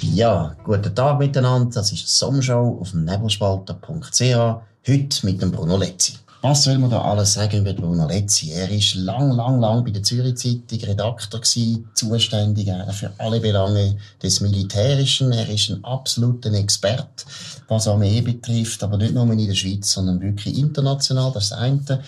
Ja, guten Tag miteinander. Das ist die Sommershow auf Nebelspalter.ch. Heute mit dem Bruno Letzi. Was soll man da alles sagen über Bruno Letzi? Er ist lang, lang, lang bei der Zürich Zeitung Redakteur gewesen, zuständig für alle Belange des Militärischen. Er ist ein absoluter Experte, was Armee betrifft, aber nicht nur in der Schweiz, sondern wirklich international. Das ist das eine.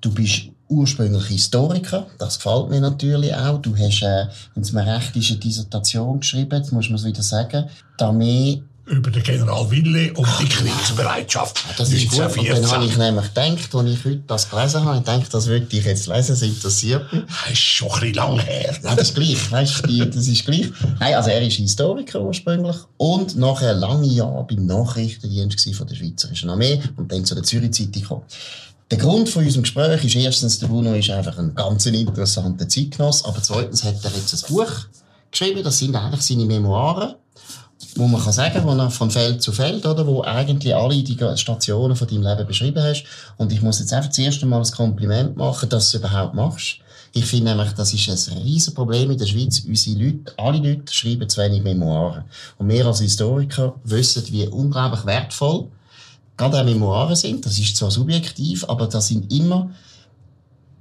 Du bist ursprünglich Historiker, das gefällt mir natürlich auch. Du hast, äh, wenn es mir recht ist, eine Dissertation geschrieben, jetzt muss man es wieder sagen. Die Armee über den General Wille und die Kriegsbereitschaft. Ja, das ist gut. Und dann habe ich nämlich gedacht, als ich heute das gelesen habe, ich denke, das würde ich jetzt lesen, das interessiert mich. Das ist schon ein bisschen lang her. Ja, das ist gleich, weißt du, das ist gleich. Nein, also er ist Historiker ursprünglich und nachher lange Jahre beim Nachrichtendienst von der Schweizerischen Armee und dann zu der Zürich Zeitung gekommen. Der Grund von unserem Gespräch ist erstens, der Bruno ist einfach ein ganz interessanter Zeitgenoss, aber zweitens hat er jetzt ein Buch geschrieben, das sind eigentlich seine Memoiren wo man kann sagen, er von Feld zu Feld, oder, wo eigentlich alle die Stationen von deinem Leben beschrieben hast. Und ich muss jetzt einfach das erste Mal ein Kompliment machen, dass du es überhaupt machst. Ich finde nämlich, das ist ein riesen Problem in der Schweiz. Unsere Leute, alle Leute schreiben zu wenig Memoiren. Und wir als Historiker wissen, wie unglaublich wertvoll gerade auch Memoiren sind. Das ist zwar subjektiv, aber das sind immer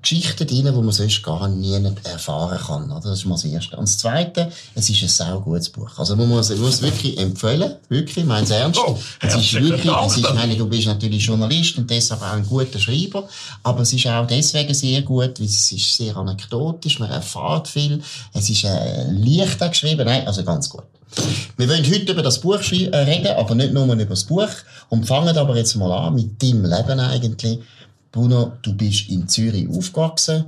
Geschichten drin, die man sonst gar nie erfahren kann. Oder? Das ist mal das Erste. Und das Zweite, es ist ein sehr gutes Buch. Also man muss, man muss wirklich empfehlen, wirklich, ich meine es ernst. Oh, es ist wirklich, es ist, ich meine, du bist natürlich Journalist und deshalb auch ein guter Schreiber, aber es ist auch deswegen sehr gut, weil es ist sehr anekdotisch, man erfahrt viel, es ist äh, leicht geschrieben, nein, also ganz gut. Wir wollen heute über das Buch äh, reden, aber nicht nur über das Buch und fangen aber jetzt mal an mit deinem Leben eigentlich. Bruno, du bist in Zürich aufgewachsen.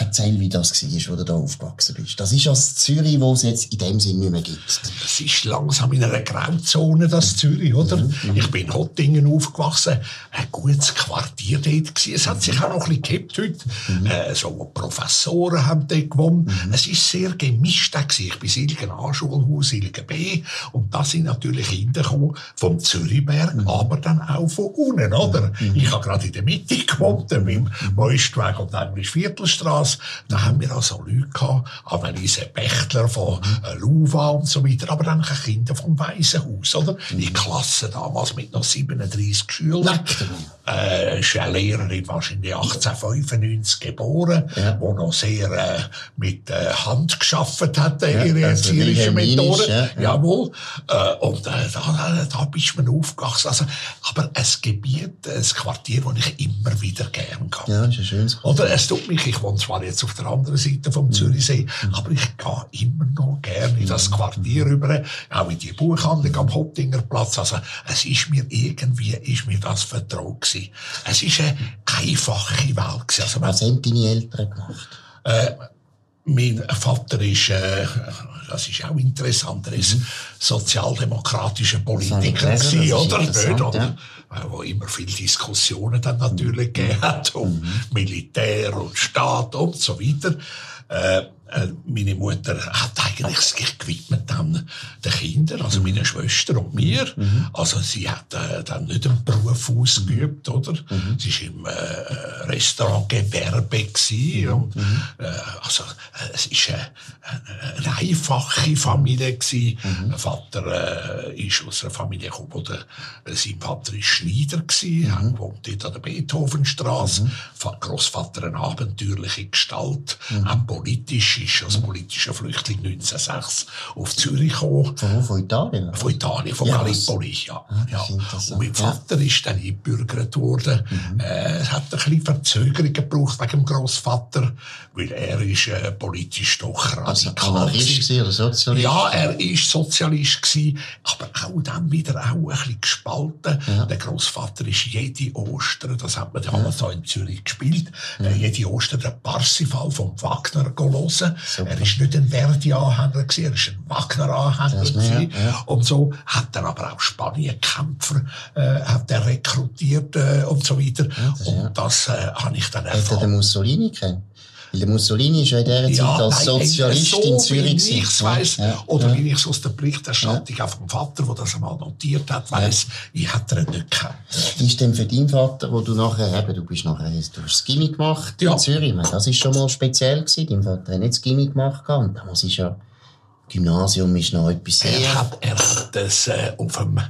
Erzähl, wie das war, wo du da aufgewachsen bist. Das ist das Zürich, wo es jetzt in dem Sinne nicht mehr gibt. Es ist langsam in einer Grauzone, das Zürich, oder? Mhm. mhm. Ich bin in Hottingen aufgewachsen. Ein gutes Quartier dort gewesen. Es hat sich auch noch ein bisschen gehabt heute. Mhm. Äh, so Professoren haben dort gewohnt. Mhm. Es ist sehr gemischt gewesen. Ich bin Silgen A-Schulhaus, Silgen B. Und da sind natürlich Kinder gekommen vom Zürichberg, mhm. aber dann auch von unten, oder? Mhm. Ich habe gerade in der Mitte gewohnt, mit dem Moistweg und Englisch Viertelstraße das. Da haben wir also Leute gehabt, Anneliese Bechtler von äh, Luva und so weiter, aber dann auch Kinder vom Waisenhaus, oder? Mhm. Die Klasse damals mit noch 37 Schülern. Äh, ist eine Lehrerin wahrscheinlich 1895 geboren, ja. wo noch sehr äh, mit äh, Hand geschafft hat, äh, ihre ja, also erzieherische Methode. Ja, ja. Jawohl. Äh, und äh, da, da bist man aufgewachsen. Also, aber ein Gebiet, ein Quartier, wo ich immer wieder gern gehe. Ja, ist ein schönes Quartier. Oder es tut mich, ich wohne zwar zwar jetzt auf der anderen Seite vom mhm. Zürichsee, mhm. aber ich gehe immer noch gerne in das. Quartier rüber, auch in die Buchhandlung am Hottinger Platz. Also, es ist mir irgendwie, ist mir das vertraut gewesen. Es ist eine einfache Welt gewesen. Also, Was haben deine Eltern gemacht? Äh, mein Vater ist, äh, das ist auch interessant, er ist mhm. sozialdemokratischer Politiker gewesen, oder? Nicht, oder? Ja. Wo immer viele Diskussionen dann natürlich mhm. gegeben hat um mhm. Militär und Staat und so weiter. Äh, meine Mutter hat eigentlich sich gewidmet an den Kindern, also meine Schwester und mir. Mhm. Also sie hat äh, dann nicht einen Beruf ausgeübt, oder? Mhm. Sie war im äh, Restaurantgewerbe gewesen. Und, mhm. äh, also äh, es ist eine, eine einfache Familie gewesen. Mhm. Mein Vater äh, ist aus einer Familie gekommen, wo der, äh, sein Vater ist Schneider gewesen, mhm. wohnt dort an der Beethovenstraße. Mhm. Großvater eine abenteuerliche Gestalt, mhm. auch politisch ist als politischer Flüchtling 1906 auf Zürich gekommen. Von, von Italien? Von Italien, von ja, Gallipoli, ja. Ah, ja. Und mein Vater ja. ist dann eingebürgert worden. Mhm. Äh, hat ein bisschen Verzögerung gebraucht wegen dem Grossvater, weil er ist äh, politisch doch radikal also Anarchist oder Sozialist? Ja, er ist Sozialist gewesen, aber auch dann wieder auch ein bisschen gespalten. Ja. Der Grossvater ist jede Ostern, das hat man damals ja. in Zürich gespielt, äh, jede Ostern den Parsifal vom Wagner gelesen. Super. Er ist nicht ein Verdi-Anhänger gewesen, er ist ein Wagner-Anhänger gewesen. Ja. Und so hat er aber auch Spanien-Kämpfer, äh, hat er rekrutiert, äh, und so weiter. Ja, das, und das, äh, habe ich dann erfahren. Hat er den Mussolini kennt? Weil der Mussolini ist ja in dieser Zeit ja, als Sozialist so in Zürich. Wie ich weiss, ja, oder ja. wie ich es aus der Berichterstattung ja. vom Vater, der das einmal notiert hat, weiss, ich hätte ihn nicht gekannt. Wie ist denn für deinen Vater, wo du nachher eben, du bist nachher, du hast das Gimmick gemacht in Zürich, das ist schon mal speziell gewesen. Dein Vater hat nicht das Gimmick gemacht und da muss ich ja Gymnasium ist noch etwas sehr... Er hat, er hat das äh, auf dem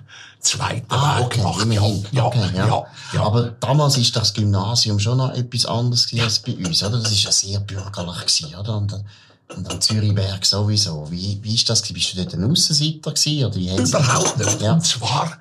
zweiten Ah, okay, gemacht. immerhin. Ja, okay, ja, ja, ja. Aber damals ist das Gymnasium schon noch etwas anderes gewesen als bei uns, oder? Das ist ja sehr bürgerlich gewesen, oder? Und, dann- und am Zürichberg sowieso. Wie, wie ist das? Bist du dort ein Aussenseiter gewesen, oder wie Überhaupt nicht. Ja. Und zwar,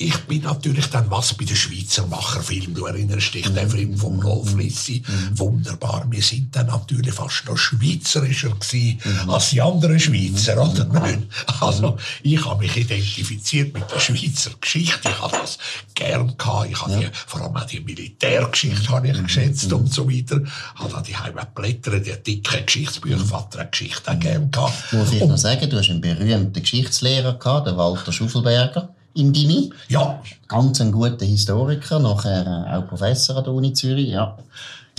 ich bin natürlich dann was bei den Schweizer Macherfilmen. Du erinnerst dich, der Film von Rolf Lissi. Wunderbar. Wir sind dann natürlich fast noch schweizerischer gewesen als die anderen Schweizer, oder? Nein. Also, ich habe mich identifiziert mit der Schweizer Geschichte. Ich habe das gern gehabt. Ich habe die, vor allem auch die Militärgeschichte habe ich geschätzt und so weiter. Habe dann die Heime Blätter, die dicken Geschichtsbücher, Vater Geschichte auch gern gehabt. Muss ich noch sagen, du hast einen berühmten Geschichtslehrer gehabt, den Walter Schuffelberger, im Gimmi. Ja, Ganz ein guter Historiker, nachher äh, auch Professor an der Uni Zürich, ja.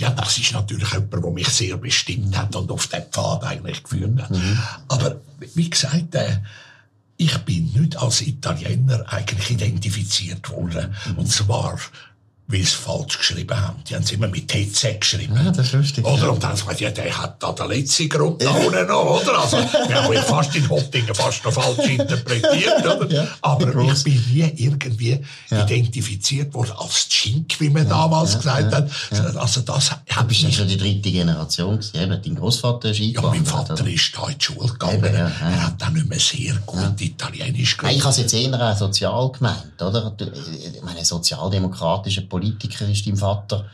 Ja, das ist natürlich jemand, der mich sehr bestimmt hat und auf den Pfad eigentlich geführt hat. Aber wie gesagt, äh, ich bin nicht als Italiener eigentlich identifiziert worden. Und zwar, weil sie es falsch geschrieben haben. Die haben es immer mit TZ geschrieben. Ja, das ist lustig, Oder? ja. Und dann haben sie gesagt, ja, der hat da den letzten Grund da unten noch, oder? Also, wir haben ja fast in Hottingen fast noch falsch interpretiert, oder? Ja, Aber gross. ich bin nie irgendwie Ja. identifiziert worden als Chink, wie man damals ja, gesagt ja, hat. Also das Du bist ja schon die dritte Generation gewesen. Dein Großvater ist ja, eingewandert. mein Vater oder? ist da in die Schule gegangen. Eben, ja, ja. Er hat dann nicht mehr sehr gut Italienisch Nein, ich habe es jetzt eher auch sozial gemeint, oder? Ich meine, sozialdemokratischer Politiker ist dein Vater.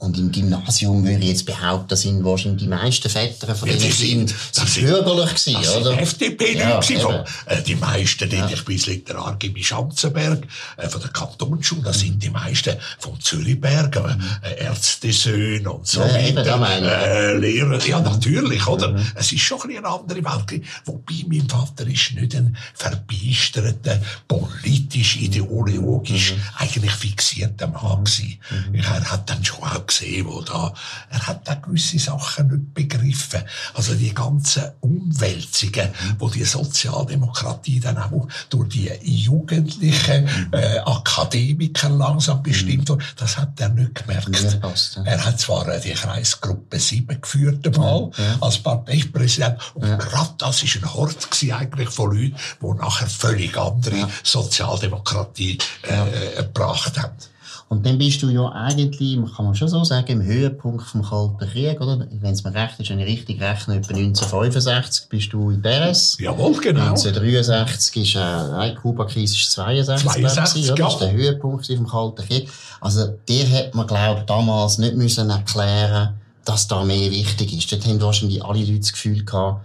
Und im Gymnasium würde ich jetzt behaupten, sind wahrscheinlich die meisten Väter von Ja, die sind- sind sind- bürgerlich gewesen, Das oder? sind FDP Ja, von, äh, die meisten, ja. ich bin ins Literargymnasium Schanzenberg, äh, von der Kantonsschule, das sind die meisten vom Zürichberg, äh, Ärztesöhne und so Ja, weiter, äh, Lehrer, ja, natürlich, oder? Es ist schon ein eine andere Welt. Wobei mein Vater ist nicht ein verbeisterter, politisch, ideologisch, eigentlich fixierter Mann gewesen. Er hat dann schon auch gesehen, wo da, er hat da gewisse Sachen nicht begriffen. Also die ganzen Umwälzungen, wo die Sozialdemokratie dann auch durch die jugendlichen äh, Akademiker langsam bestimmt wurde, das hat er nicht gemerkt. Ja. Er hat zwar äh, die Kreisgruppe 7 geführt einmal, als Parteipräsident, und gerade das ist ein Hort gewesen eigentlich von Leuten, die nachher völlig andere Sozialdemokratie äh, gebracht haben. Und dann bist du ja eigentlich, kann man schon so sagen, im Höhepunkt vom Kalten Krieg, oder? Wenn es mir recht ist, wenn ich richtig rechne, etwa 1965 bist du in Paris. Jawohl, genau. 1963 ist, äh, nein, die Kuba-Krise ist 62, 62, gewesen, oder? ja. Das ist der Höhepunkt vom Kalten Krieg. Also, dir hat man, glaub damals nicht müssen erklären, dass die Armee wichtig ist. Dort haben wahrscheinlich alle Leute das Gefühl gehabt,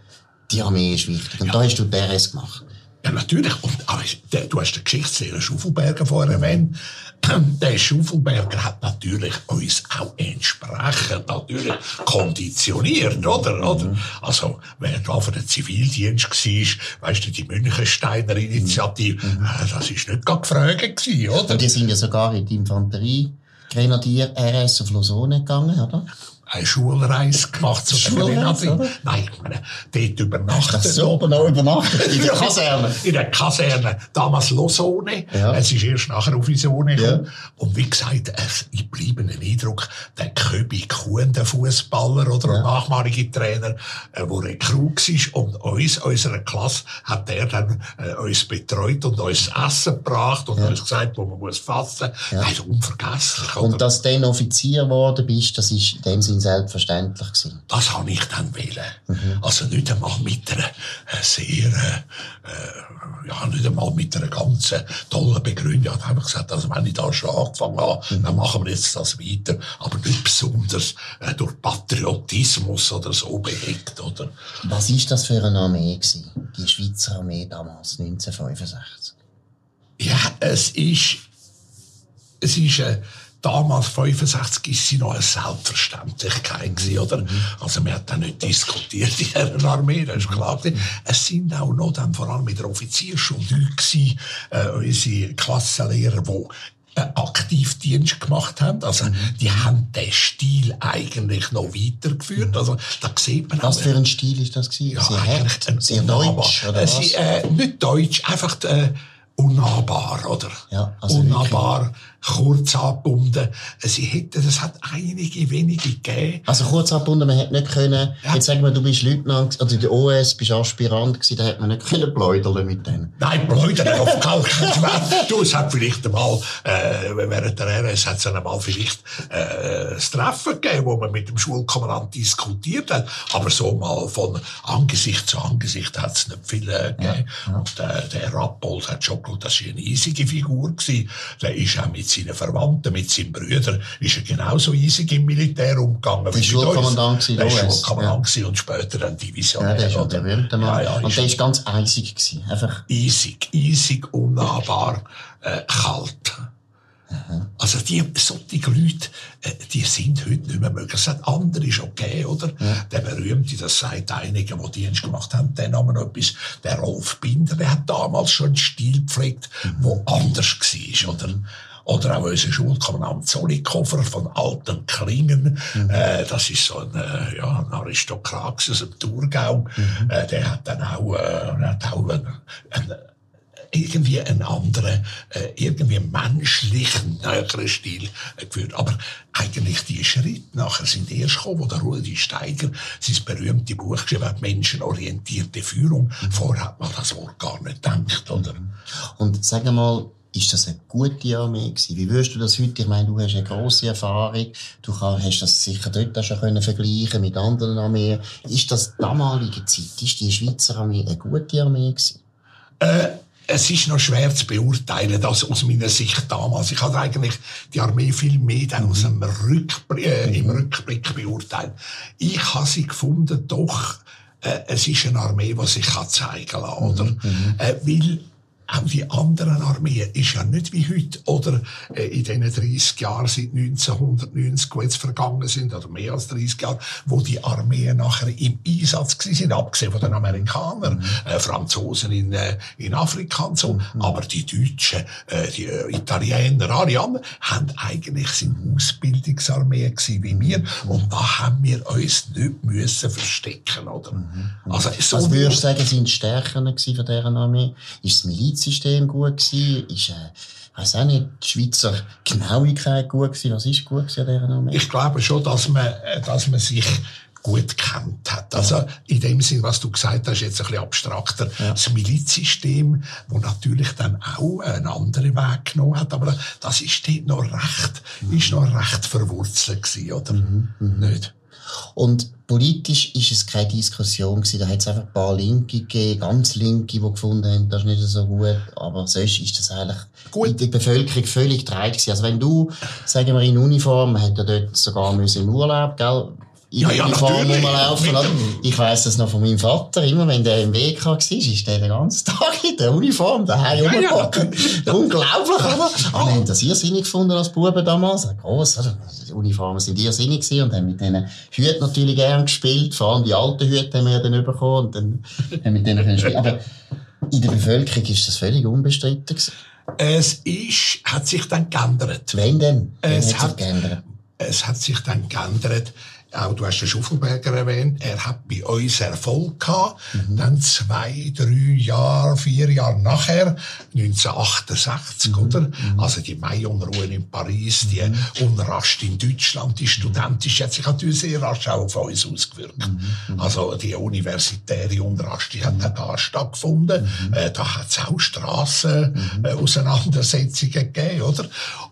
die Armee ist wichtig. Und da hast du Paris gemacht. Ja, natürlich. Und, aber du hast den Geschichtslehrer Schuffelberger vorher erwähnt. Der Schuffelberger hat natürlich uns auch entsprechend natürlich konditioniert, oder? oder? Also, wer da für den Zivildienst war, weißt du, die Münchensteiner Initiative, äh, das ist nicht gerade gefragt gewesen, oder? Und die sind ja sogar in die Infanterie Grenadier RS auf Lausanne gegangen, oder? Eine Schulreise gemacht der Schulreise, oder? Nein, ich meine, dort übernachtet. Das so oben noch übernachtet, in der Kaserne. In der Kaserne. Damals Losone. Ja. Es ist erst nachher auf Isone Ja. gekommen. Und wie gesagt, es ich bleibe einen Eindruck, der Köbi Kuhn, der Fußballer oder Ja. nachmalige Trainer, äh, wo Rekrut war und uns, unserer Klasse, hat der dann äh, uns betreut und uns Essen gebracht und uns gesagt, wo man muss fassen. Ja. Nein, unvergesslich. Oder? Und dass du dann Offizier geworden bist, das ist in dem Sinn selbstverständlich gewesen. Das habe ich dann wählen. Also nicht einmal mit einer äh, sehr, äh, äh, ja, nicht einmal mit einer ganz äh, tollen Begründung. Ich habe einfach gesagt, also wenn ich da schon angefangen habe, dann machen wir jetzt das weiter. Aber nicht besonders äh, durch Patriotismus oder so behegt, oder? Was ist das für eine Armee gewesen? Die Schweizer Armee damals, 1965. Ja, es ist, es ist, äh, damals 65 ist sie noch eine Selbstverständlichkeit gewesen, oder? Also, man hat dann nicht diskutiert in dieser Armee, das ist klar. Es sind auch noch dann vor allem mit der Offizierschule Leute gewesen, äh, unsere Klassenlehrer, die äh, aktiv Dienst gemacht haben. Also, die haben den Stil eigentlich noch weitergeführt. Also, da sieht man Was auch, für ein Stil ist das gewesen? ja, sehr eigentlich hart, ein sehr deutsch, oder äh, was? sie, äh, nicht deutsch, einfach äh, unnahbar, oder? Ja, also unnahbar, kurz angebunden. Sie hätten, es hat einige wenige gegeben. Also kurz angebunden, man hätte nicht können, ja. jetzt sagen wir, du bist Leutnant, oder in der OS, bist Aspirant gewesen, da hätte man nicht können pläudern mit denen. Nein, pläudern auf keinen Fall. Du, es hat vielleicht einmal, äh, während der RS hat es einmal vielleicht, äh, ein Treffen gegeben, wo man mit dem Schulkommandant diskutiert hat, aber so mal von Angesicht zu Angesicht hat es nicht viel äh, gegeben. Ja, ja. Und äh, der Rappold hat schon gut, das war eine eisige Figur gewesen. Der ist auch mit seinen Verwandten, mit seinen Brüdern, ist er genauso eisig im Militär umgegangen. Der Schulkommandant war Der Schulkommandant ja. und später dann Divisionär. Ja, der ist der berühmte Mann. Ja, ja, und der ist ganz eisig gewesen. Einfach. Eisig, eisig, unnahbar, äh, kalt. Also die, solche Leute, äh, die sind heute nicht mehr möglich. Es hat andere schon gegeben, oder? Ja. Der berühmte, das sagt einige, die Dienst gemacht haben, der Name noch etwas, der Rolf Binder, der hat damals schon einen Stil gepflegt, mhm. wo anders war, oder? Oder auch unser Schulkommandant Zollikofer von Alten Klingen. Mhm. Äh, das ist so ein, äh, ja, ein Aristokrat aus dem Thurgau. Mhm. Äh, der hat dann auch, äh, hat auch einen, einen irgendwie einen anderen, äh, irgendwie menschlichen, näheren Stil äh, geführt. Aber eigentlich die Schritte nachher sind erst gekommen, wo der Rudi Steiger sein berühmtes Buch geschrieben hat, menschenorientierte Führung. Mhm. Vorher hat man das Wort gar nicht gedacht, oder? Und sag mal, ist das eine gute Armee gewesen? Wie würdest du das heute? Ich meine, du hast eine grosse Erfahrung. Du hast das sicher dort auch schon können vergleichen mit anderen Armeen. Ist das damalige Zeit, ist die Schweizer Armee eine gute Armee gewesen? Äh, es ist noch schwer zu beurteilen, das aus meiner Sicht damals. Ich habe eigentlich die Armee viel mehr dann aus dem Rückblick, äh, im Rückblick beurteilt. Ich habe sie gefunden, doch, äh, es ist eine Armee, die sich zeigen kann, oder? Mhm. Äh, weil auch die anderen Armeen ist ja nicht wie heute oder äh, in den 30 Jahren seit 1990, die jetzt vergangen sind, oder mehr als 30 Jahre, wo die Armeen nachher im Einsatz gewesen sind, abgesehen von den Amerikanern, mhm. äh, Franzosen in, äh, in Afrika und so. Mhm. Aber die Deutschen, äh, die äh, Italiener, alle anderen, haben eigentlich sind Ausbildungsarmee gewesen wie wir. Und da haben wir uns nicht müssen verstecken, oder? Mhm. Also, so Was würdest du sagen, sind die Stärken von dieser Armee? Ist es Militär? Milizsystem gut gewesen? Ist, äh, weiß auch nicht, die Schweizer Genauigkeit gut gewesen? Was ist gut gewesen an dieser Armee? Ich glaube schon, dass man, äh, dass man sich gut kennt hat. Also ja. in dem Sinn, was du gesagt hast, jetzt ein bisschen abstrakter, ja. das Milizsystem, wo natürlich dann auch einen anderen Weg genommen hat, aber das ist dort noch recht, mhm. ist noch recht verwurzelt gewesen, oder? Mhm. Mhm. Nicht? Und politisch ist es keine Diskussion gewesen. Da hat es einfach ein paar Linke gegeben, ganz Linke, die gefunden haben, das ist nicht so gut. Aber sonst ist das eigentlich gut. in der Bevölkerung völlig dreit gewesen. Also wenn du, sagen wir in Uniform, man hätte ja dort sogar müssen im Urlaub, gell, ja, ja, Uniform rumlaufen. Ich weiss das noch von meinem Vater. Immer wenn der im WK war, ist der den ganzen Tag in der Uniform daheim ja, rumgebacken. Ja. Unglaublich, oder? Ah, wir haben das irrsinnig gefunden als Buben damals. Gross, oder? Die Uniformen sind irrsinnig gewesen und haben mit diesen Hüten natürlich gern gespielt. Vor allem die alten Hüte haben wir dann bekommen und dann haben mit denen können spielen. Aber in der Bevölkerung ist das völlig unbestritten gewesen. Es ist, hat sich dann geändert. Wenn denn? Es hat, hat geändert? Es hat sich dann geändert auch du hast den Schuffelberger erwähnt, er hat bei uns Erfolg gehabt. Mhm. Dann zwei, drei Jahre, vier Jahre nachher, 1968, mhm. oder? Mhm. Also die Mai-Unruhen in Paris, die mhm. Unrast in Deutschland, die studentische hat sich natürlich sehr rasch auch auf uns ausgewirkt. Mhm. Also die universitäre Unrast, die hat dann da stattgefunden. Äh, da hat es auch Strassen-Auseinandersetzungen äh, gegeben, oder?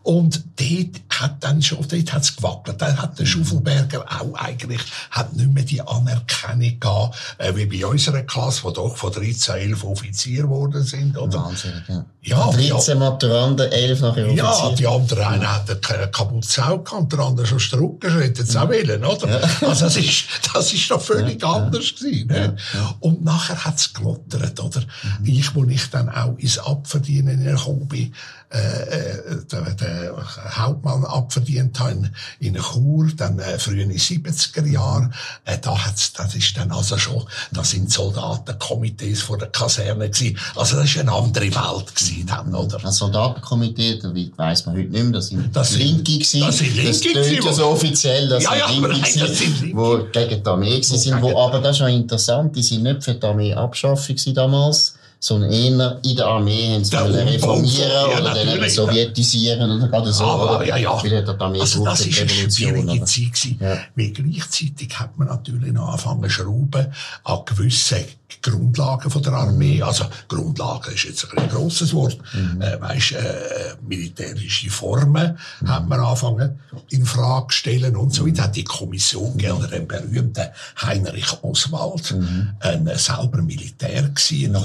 Und dort hat dann schon, dort hat es gewackelt. Dann hat der Schuffelberger auch eigentlich hat nicht mehr die Anerkennung gehabt, äh, wie bei unserer Klasse, wo doch von 13, 11 Offizier geworden sind, oder? Wahnsinn, ja. Ja, 13 Maturanden, 11 nachher Offizier. Ja, die anderen einen hatten keine Kaputzau gehabt, der andere schon Strucken, hätten es auch wollen, oder? Ja. Also das ist, das ist doch völlig ja, anders gewesen, ne? Und nachher hat's gelottert, oder? Mhm. Ich, wo ich dann auch ins Abverdienen gekommen bin, äh, äh, den, den Hauptmann abverdient habe in, in Chur, dann äh, früher in 70er Jahren, äh, da hat's, das ist dann also schon, da sind Soldatenkomitees vor der Kaserne gewesen. Also das ist eine andere Welt gewesen dann, oder? Das Soldatenkomitee, da weiss man heute nicht mehr, das sind das Linke gewesen. Das sind Linke Das klingt ja so offiziell, das ja, ja, sind Linke nein, das sind Linke. wo gegen die Armee gewesen sind, wo, aber das ist schon interessant, die sind nicht für die Armee Abschaffung damals, sondern eher in der Armee haben sie reformieren ja, oder dann eben sowjetisieren oder gerade so. Aber, oder? ja, ja. Weil die Armee Also das ist eine schwierige? Zeit gewesen. Ja. Weil gleichzeitig hat man natürlich noch angefangen zu schrauben an gewissen Grundlagen von der Armee. Mhm. Also Grundlagen ist jetzt ein grosses Wort. Äh, weißt, äh, militärische Formen Mhm. haben wir angefangen in Frage zu stellen und so weiter. Hat die Kommission oder den berühmten Heinrich Oswald, ein äh, selber Militär gewesen, ein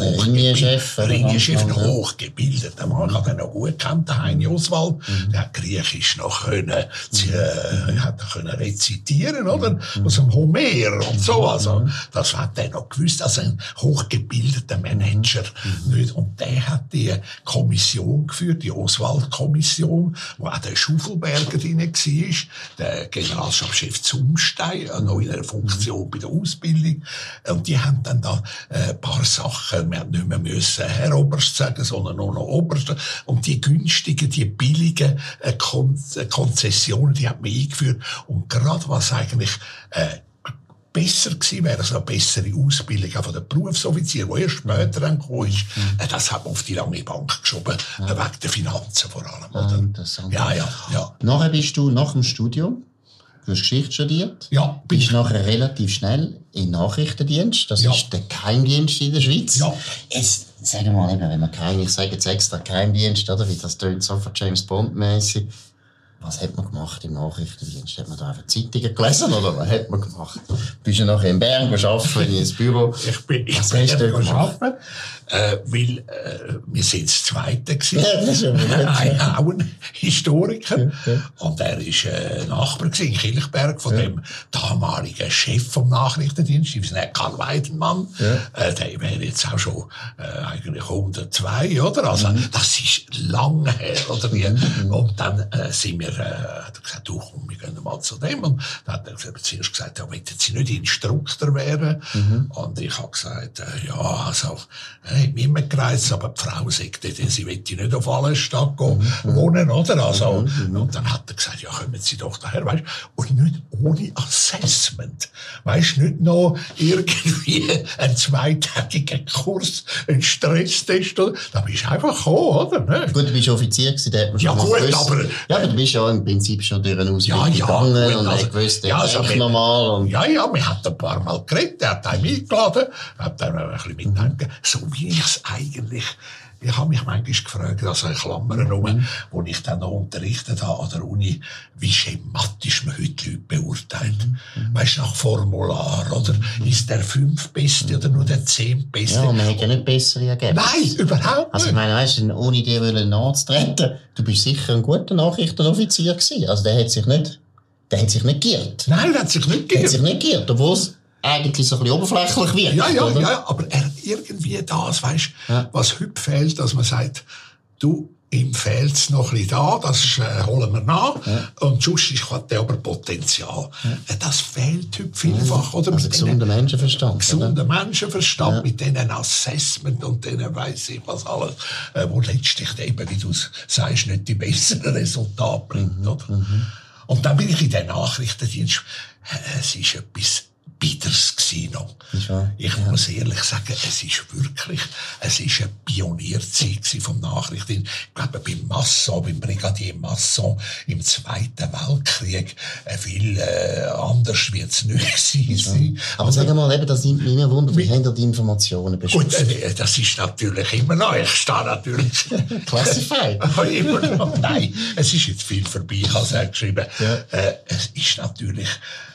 Mhm. Hochgebil- Ringchef, oder? Ringchef, ein ja. hochgebildeter Mann. Ich habe den noch gut gekannt, den Heini Oswald. Der hat Griechisch noch können, sie, äh, hat er können rezitieren, oder? Aus dem Homer und so. Also, das hat er noch gewusst, als ein hochgebildeter Manager. Nicht? Und der hat die Kommission geführt, die Oswald-Kommission, wo auch der Schufelberger drin war, der Generalstabschef Zumstein, noch in einer Funktion bei der Ausbildung. Und die haben dann da äh, ein paar Sachen, wir haben nicht mehr müssen Herr Oberst sagen, sondern nur noch Oberst. Und die günstigen, die billigen äh, Kon äh, Konzessionen, die hat man eingeführt. Und gerade was eigentlich äh, besser gewesen wäre, also eine bessere Ausbildung auch von den Berufsoffizieren, die erst später dann gekommen ist, äh, das hat man auf die lange Bank geschoben, äh, wegen der Finanzen vor allem. Ah, Oder? interessant. Ja, ja, ja. Nachher bist du nach dem Studium, du hast Geschichte studiert, Ja, bin bist ich. nachher relativ schnell in Nachrichtendienst. Das Ja. ist der Geheimdienst in der Schweiz. Ja. Es, sagen wir mal, eben, wenn man kein, ich sage jetzt extra Geheimdienst, oder? Wie das tönt so von James Bond mäßig. Was hat man gemacht im Nachrichtendienst? Hat man da einfach Zeitungen gelesen oder was hat man gemacht? Bist du nachher in Bern arbeiten, ins Büro? Ich bin, ich Was bin hast du arbeiten, äh, weil äh, wir sind das Zweite gewesen. Ja, das ist ja. Ein, auch ein Historiker. Ja, ja. Und er ist äh, Nachbar gewesen, in Kilchberg von dem damaligen Chef vom Nachrichtendienst, ist der Karl Weidenmann. Ja. Äh, der wäre jetzt auch schon äh, eigentlich 102, oder? Also Mhm. das ist lange her, oder wie? Und dann äh, sind wir, äh, hat er gesagt, du komm, wir gehen mal zu dem. Und dann hat er gesagt, zuerst gesagt, ja, wollen Sie nicht Instruktor werden? Mhm. Und ich habe gesagt, äh, ja, also, äh, ich bin immer gereist, aber die Frau sagt, äh, sie will nicht auf alle Stadt gehen, Mhm. wohnen, oder? Also, und dann hat er gesagt, ja, kommen Sie doch daher, weißt und nicht ohne Assessment. Weißt nicht noch irgendwie ein zweitägiger Kurs, ein Stresstest, oder? Da bist du einfach gekommen, oder? Ne? Gut, du bist Offizier gewesen, da hat man Ja, schon mal gut, gewusst. aber- Ja, aber du bist ja im Prinzip schon durch eine Ausbildung Ja, ja, gegangen gut, und also- gewusst, ja, also wenn- normal und... Ja, ja, wir haben ein paar Mal geredet, er hat einem eingeladen, hat dann ein bisschen mitdenken. So wie ich es eigentlich, ich habe mich manchmal gefragt, also in Klammern rum, wo ich dann noch unterrichtet habe an der Uni, wie schematisch man heute Leute beurteilt. Weißt du, nach Formular, oder ist der fünf Beste oder nur der zehn Beste? Ja, man hat ja nicht bessere Ergebnisse. Nein, überhaupt Also ich nicht. meine, weißt du, ohne dir wollen nachzutreten, du bist sicher ein guter Nachrichtenoffizier gewesen. Also der hat sich nicht, der hat sich nicht geirrt. Nein, er hat sich nicht Der hat sich gegeben. nicht geirrt, obwohl es eigentlich so ein bisschen oberflächlich wirkt. Ja, ja, oder? ja, aber er irgendwie das, weißt, Ja. was heute fehlt, dass man sagt, du, ihm fehlt's noch ein bisschen da, das äh, holen wir nach, und sonst hat der aber Potenzial. Äh, Das fehlt heute vielfach, oder? Also Mit gesunder diesen Menschenverstand. gesunden Menschenverstand, mit denen Assessment und denen weiss ich was alles, äh, wo letztlich eben, wie du sagst, nicht die besseren Resultate bringt, Mhm, oder? Und dann bin ich in den Nachrichtendienst, äh, es ist etwas Bitters wahr, Ich muss ehrlich sagen, es ist wirklich, es ist eine Pionierzeit vom Nachrichtendienst. Ich glaube, beim Masson, beim Brigadier Masson im Zweiten Weltkrieg, äh, viel äh, anders wird es nicht sein. Aber sag mal, eben, das nimmt mich immer Wunder, wie haben die Informationen Gut, beschafft? äh, das ist natürlich immer noch. Ich stehe natürlich. Classified. immer noch. Nein, es ist jetzt viel vorbei. Ich habe es auch geschrieben. Ja. Äh, es ist natürlich äh,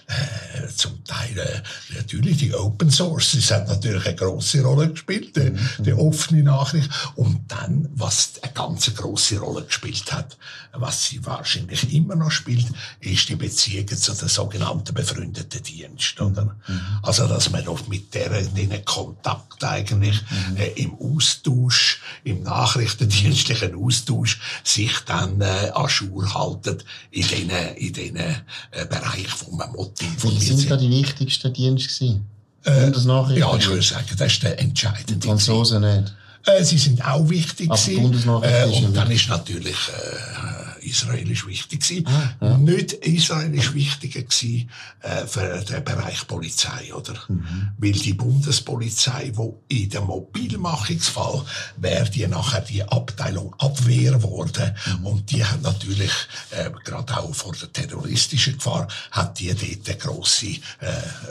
zum Teil äh, natürlich die Open Sources haben natürlich eine große Rolle gespielt, die, die offene Nachricht. Und dann, was eine ganz große Rolle gespielt hat, was sie wahrscheinlich immer noch spielt, ist die Beziehung zu den sogenannten befreundeten Diensten. Oder? Also, dass man noch mit deren, denen Kontakt eigentlich äh, im Austausch, im nachrichtendienstlichen Austausch, sich dann äh, an Schur haltet in den, in den äh, Bereich, wo man informiert sind da sind. die wichtigsten Dienste? Äh? Ja, ich würde sagen, das ist der entscheidende. Die Franzosen nicht. Äh, sie sind auch wichtig Aber gewesen. Äh, und dann ist natürlich äh, Israel ist wichtig gewesen. Ah, ja. Nicht Israel ist wichtiger gewesen, äh, für den Bereich Polizei, oder? Mhm. Weil die Bundespolizei, wo in dem Mobilmachungsfall wäre die nachher die Abteilung Abwehr worden mhm. und die hat natürlich äh, gerade auch vor der terroristischen Gefahr hat die dort grosse äh,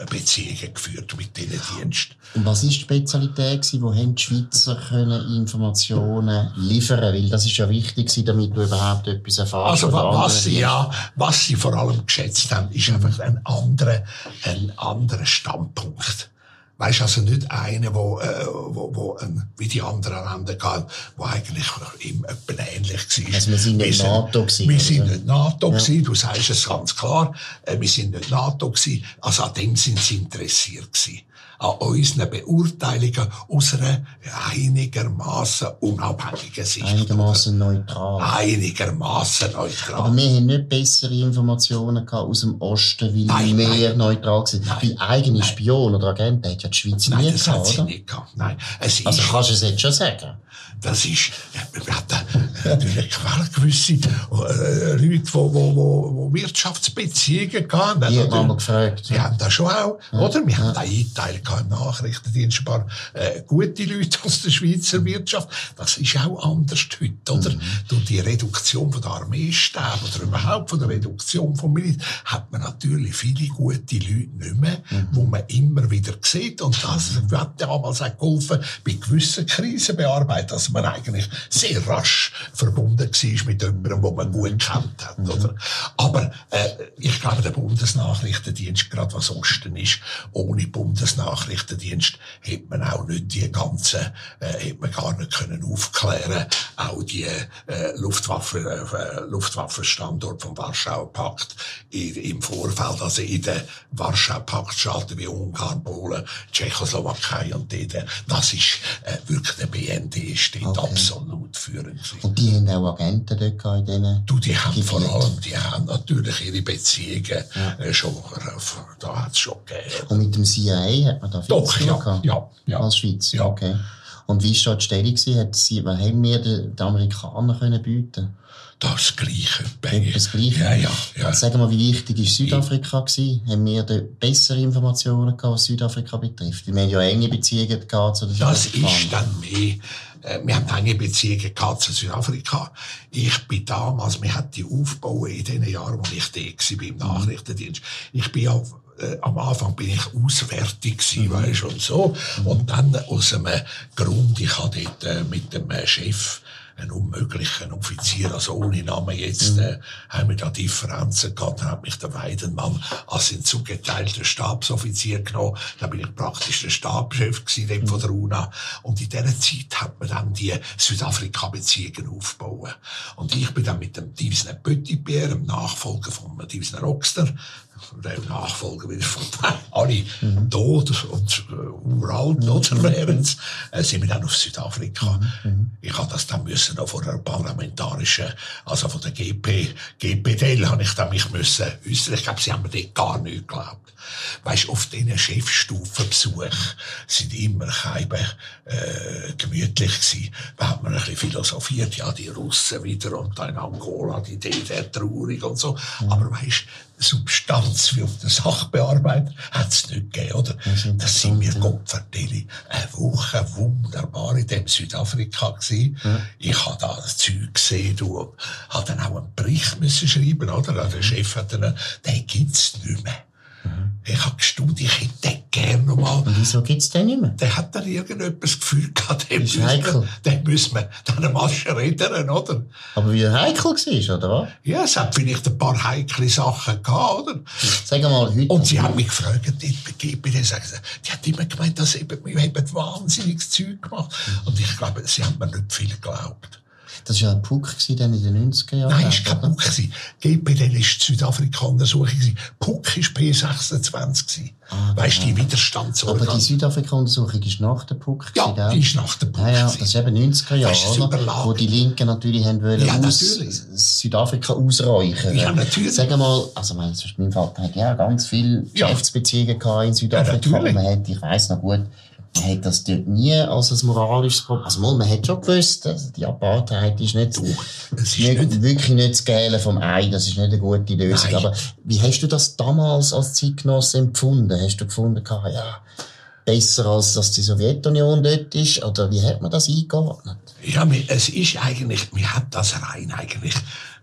Beziehungen geführt mit diesen Diensten. Und was ist die Spezialität gewesen, wo haben die Schweizer können Informationen liefern, weil das ist ja wichtig damit du überhaupt etwas erfährst. Also was sie ja, was sie vor allem geschätzt haben, ist einfach ein anderer, ein anderer Standpunkt. Weißt also nicht einer, wo, äh, wo, wo ein, wie die anderen Länder gehen, wo eigentlich ihm etwa ähnlich war. Also wir sind nicht wir NATO gewesen. Wir sind nicht NATO ja. gewesen, du sagst es ganz klar. Äh, wir sind nicht NATO gewesen. Also an dem sind sie interessiert gewesen an unseren Beurteilungen aus einer einigermaßen unabhängigen Sicht. Einigermaßen neutral. Einigermaßen neutral. Aber wir haben nicht bessere Informationen gehabt aus dem Osten, weil nein, wir mehr neutral sind. Nein, weil eigene nein. Spion oder Agent hat ja die Schweiz nein, nie das gehabt, hat sie nicht gehabt. Nein, es also kannst du es jetzt schon sagen? Das ist, wir hatten natürlich gewisse äh, Leute, die, wo, wo, wo Wirtschaftsbeziehungen hatten. Die haben wir gefragt. Die haben das schon auch, ja. oder? Wir ja. haben da eingeteilt im Nachrichtendienst ein paar äh, gute Leute aus der Schweizer Wirtschaft. Das ist auch anders heute, oder? Mhm. Durch die Reduktion von der Armeestäbe oder überhaupt von der Reduktion vom Militär hat man natürlich viele gute Leute nicht mehr, mhm. wo man immer wieder sieht. Und das hat damals auch geholfen, bei gewissen Krisenbearbeitungen, dass man eigentlich sehr rasch verbunden war mit jemandem, den man gut kennt hat, mhm. oder? Aber, äh, ich glaube, der Bundesnachrichtendienst, gerade was Osten ist, ohne Bundesnachrichtendienst hätte man auch nicht die ganzen, äh, hätte man gar nicht können aufklären, auch die, äh, Luftwaffe, äh, Luftwaffenstandort vom Warschauer Pakt im Vorfeld, also in den Warschauer Paktstaaten wie Ungarn, Polen, Tschechoslowakei und dort, das ist äh, wirklich der BND ist dort okay. absolut führend. Und die haben auch Agenten dort in diesen Du, die haben vor allem, die haben natürlich ihre Beziehungen ja. äh, schon, da hat es schon gegeben. Und mit dem CIA hat man da viel Doch, ja, gehabt? ja, ja. Als Schweiz? Ja. Okay. Und wie war die Stellung? Hat sie, was haben wir den Amerikanern können bieten das Gleiche. Das Gleiche? Ja, ja, ja. Sagen wir, wie wichtig war Südafrika? Gewesen? Haben wir da bessere Informationen gehabt, was Südafrika betrifft? Wir haben ja enge Beziehungen gehabt zu den Das ist dann mehr, wir haben enge Beziehungen gehabt zu Südafrika. Ich bin damals, wir haben die aufgebaut in den Jahren, wo ich da war, im Nachrichtendienst. Ich bin ja äh, am Anfang bin ich auswärtig gewesen, mhm. weißt, und so. Und dann aus einem Grund, ich hatte dort äh, mit dem äh, Chef ein unmöglicher Offizier, also ohne Namen jetzt, mhm. äh, haben wir da Differenzen gehabt, dann hat mich der Weidenmann als ein zugeteilter Stabsoffizier genommen, da bin ich praktisch der Stabschef gewesen, mhm. von der UNA, und in dieser Zeit hat man dann die Südafrika-Beziehungen aufgebaut. Und ich bin dann mit dem Divisner Pöttipierre, dem Nachfolger von Divisner Rockster, der Nachfolger wieder von alle mhm. tot und äh, uralt oder wären äh, sind wir dann auf Südafrika. Mhm. mhm. Ich habe das dann müssen auch von der parlamentarischen, also von der GP, GPDL habe ich dann mich müssen äußern. Ich glaube, sie haben mir dort gar nicht geglaubt. Weißt, auf diesen Chefstufenbesuch sind immer keine äh, gemütlich gewesen. Da hat man ein bisschen philosophiert, ja, die Russen wieder und dann Angola, die DDR traurig und so. Mhm. Aber weißt, Substanz wie auf der Sachbearbeitung hat es nicht gegeben, oder? Das, sind wir, Gott eine Woche wunderbar in dem Südafrika gewesen. Ja. Ich habe da das Zeug gesehen, du, hat dann auch einen Bericht müssen schreiben, oder? Der Chef hat dann, den gibt's nicht mehr. Ich habe gestaunt, ich hätte gerne nochmal. Wieso gibt's den nicht mehr? Der hat dann irgendetwas Gefühl gehabt, den müssen, wir, den müssen wir dann mal schreddern, oder? Aber wie er heikel war, oder was? Ja, es hat vielleicht ein paar heikle Sachen gehabt, oder? Sag mal, heute. Und sie haben mich gefragt, die, sie, die hat immer gemeint, dass eben, wir haben wahnsinniges Zeug gemacht. Und ich glaube, sie haben mir nicht viel geglaubt. Das war ja ein Puck dann in den 90er Jahren. Nein, es war kein Puck. GPL war Südafrika Untersuchung. Puck war P26. Ah, weißt du, die Widerstandsorganisation. Aber die Südafrika-Untersuchung ist nach der Puck. Ja, ja, die ist nach der Puck. Ja, ja, das ist eben 90er Jahre, oder? Wo die Linken natürlich haben wollen, ja, aus Südafrika ausreichen. Ja, natürlich. Sag mal, also, mein, mein Vater hat ja ganz viele Geschäftsbeziehungen in Südafrika. Ja, natürlich. man hat, ich weiss noch gut, hat das dort nie als ein moralisches Problem. Also man hat schon gewusst, also die Apartheid ist nicht, es ist nicht, nicht- wirklich nicht das Gälen vom Ei, das ist nicht eine gute Lösung. Nein. Aber wie hast du das damals als Zeitgenosse empfunden? Hast du gefunden, ja, besser als dass die Sowjetunion dort ist? Oder wie hat man das eingeordnet? Ja, es ist eigentlich, wir haben das rein eigentlich,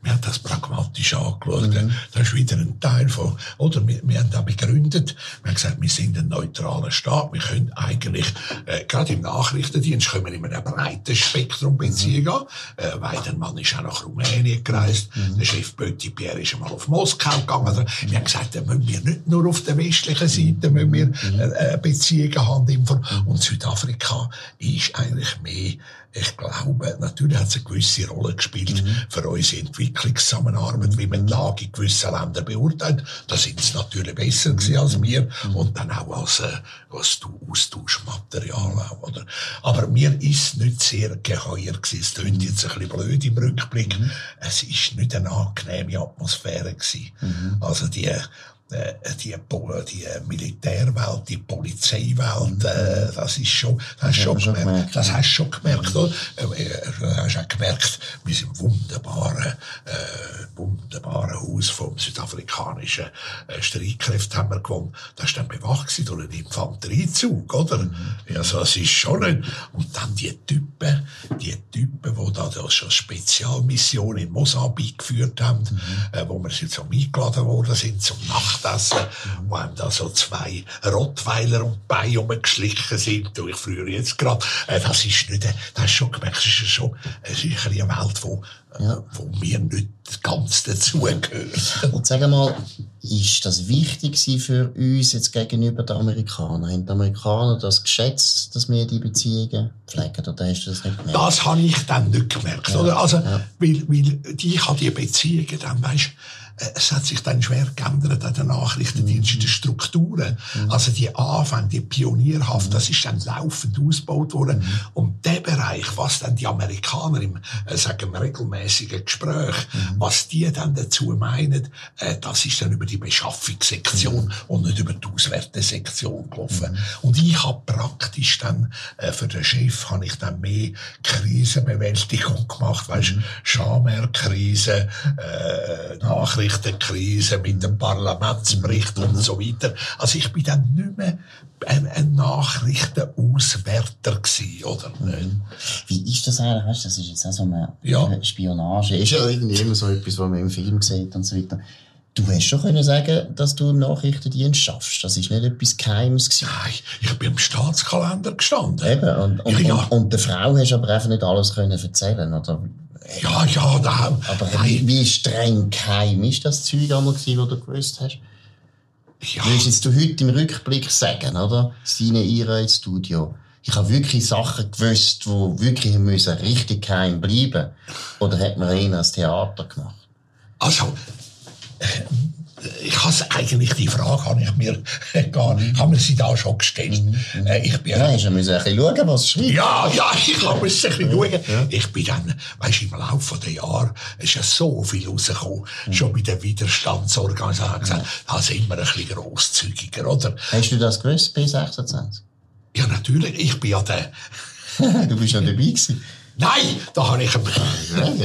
wir haben das pragmatisch angeschaut. Das ist wieder ein Teil von, oder? Wir, wir haben da begründet, wir haben gesagt, wir sind ein neutraler Staat, wir können eigentlich, äh, gerade im Nachrichtendienst können wir in einem breiten Spektrum beziehen gehen. Äh, Weidenmann ist auch nach Rumänien gereist, der Chef Petit Pierre ist einmal auf Moskau gegangen. Also, wir haben gesagt, da müssen wir nicht nur auf der westlichen Seite müssen wir, äh, äh, Beziehungen haben. Und Südafrika ist eigentlich mehr, ich glaube, natürlich hat es eine gewisse Rolle gespielt für unsere Entwicklungszusammenarbeit, wie man die Lage in gewissen Ländern beurteilt. Da sind sie natürlich besser gewesen als wir und dann auch als, äh, als Du- Austauschmaterial auch, oder? Aber mir ist nicht sehr geheuer gewesen. Es klingt jetzt ein bisschen blöd im Rückblick. Es ist nicht eine angenehme Atmosphäre gewesen. Also die, die, Po- die Militärwelt, die Polizeiwelt, äh, das ist schon, das du schon gemerkt. gemerkt, Das hast du schon gemerkt, oder? Äh, äh, Du hast auch gemerkt, wir sind im wunderbaren, äh, wunderbaren Haus vom südafrikanischen äh, Streitkräfte haben wir gewonnen. Das war dann bewacht durch einen Infanteriezug, oder? Also, es ist schon ein, und dann die Typen, die Typen, die da das schon Spezialmission in Mosambik geführt haben, äh, wo wir jetzt so eingeladen worden sind zum Nachtessen, wo einem da so zwei Rottweiler und Beine rumgeschlichen sind, du, ich früher jetzt gerade, äh, das ist nicht, äh, das ist schon gemerkt, es ist schon, es ist ein eine Welt, wo, Ja. wo wir nicht ganz dazugehören. Und sag mal, ist das wichtig für uns jetzt gegenüber den Amerikanern? Haben die Amerikaner das geschätzt, dass wir die Beziehungen pflegen? Oder hast du das nicht gemerkt? Das habe ich dann nicht gemerkt, oder? Also, weil, weil die, ich habe die Beziehungen dann, weisst, äh, es hat sich dann schwer geändert an den Nachrichtendiensten, in den Strukturen. Also die Anfänge, die Pionierhaft, das ist dann laufend ausgebaut worden. Und der Bereich, was dann die Amerikaner im, äh, sagen wir, regelmäßigen Gespräch, was die dann dazu meinen, äh, das ist dann über die Beschaffungssektion und nicht über die Auswertesektion gelaufen. Und ich habe praktisch dann, äh, für den Chef habe ich dann mehr Krisenbewältigung gemacht, weißt, Schammer-Krise, äh, Nachrichtenkrise mit dem Parlamentsbericht und so weiter. Also ich bin dann nicht mehr ein, ein Nachrichtenauswärter gewesen, oder? nicht? Wie ist das eigentlich? Weißt, das ist jetzt auch so eine Ja. Spionage. Ist ja irgendwie immer so etwas, was man im Film sieht und so weiter. Du hast schon können sagen, dass du im Nachrichtendienst schaffst. Das ist nicht etwas Geheimes gewesen. Nein, ich bin im Staatskalender gestanden. Eben. Und, und, Ja. und, und der Frau hast du aber einfach nicht alles können erzählen, oder? Ja, ja, da, Aber nein, wie, wie streng geheim ist das Zeug einmal gewesen, was du gewusst hast? ja. Jetzt du heute im Rückblick sagen, oder? Seine Ira ins Studio. Ich habe wirklich Sachen gewusst, die wirklich müssen richtig geheim bleiben. Oder hat man eher als Theater gemacht? Also, äh, ich has eigentlich die Frage habe ich mir gar nicht, haben wir sie da schon gestellt. Äh, Ich bin Ja, du müssen ein bisschen schauen, was es schreibt. Ja, ja, ich habe es ein bisschen schauen. Ich bin dann, weisst im Laufe der Jahre ist ja so viel rausgekommen. Schon bei den Widerstandsorganisationen gesagt, da sind wir ein bisschen grosszügiger, oder? Hast du das gewusst, B26? Ja, natürlich, ich bin ja der, du bist ja dabei gewesen. Nein, da habe ich,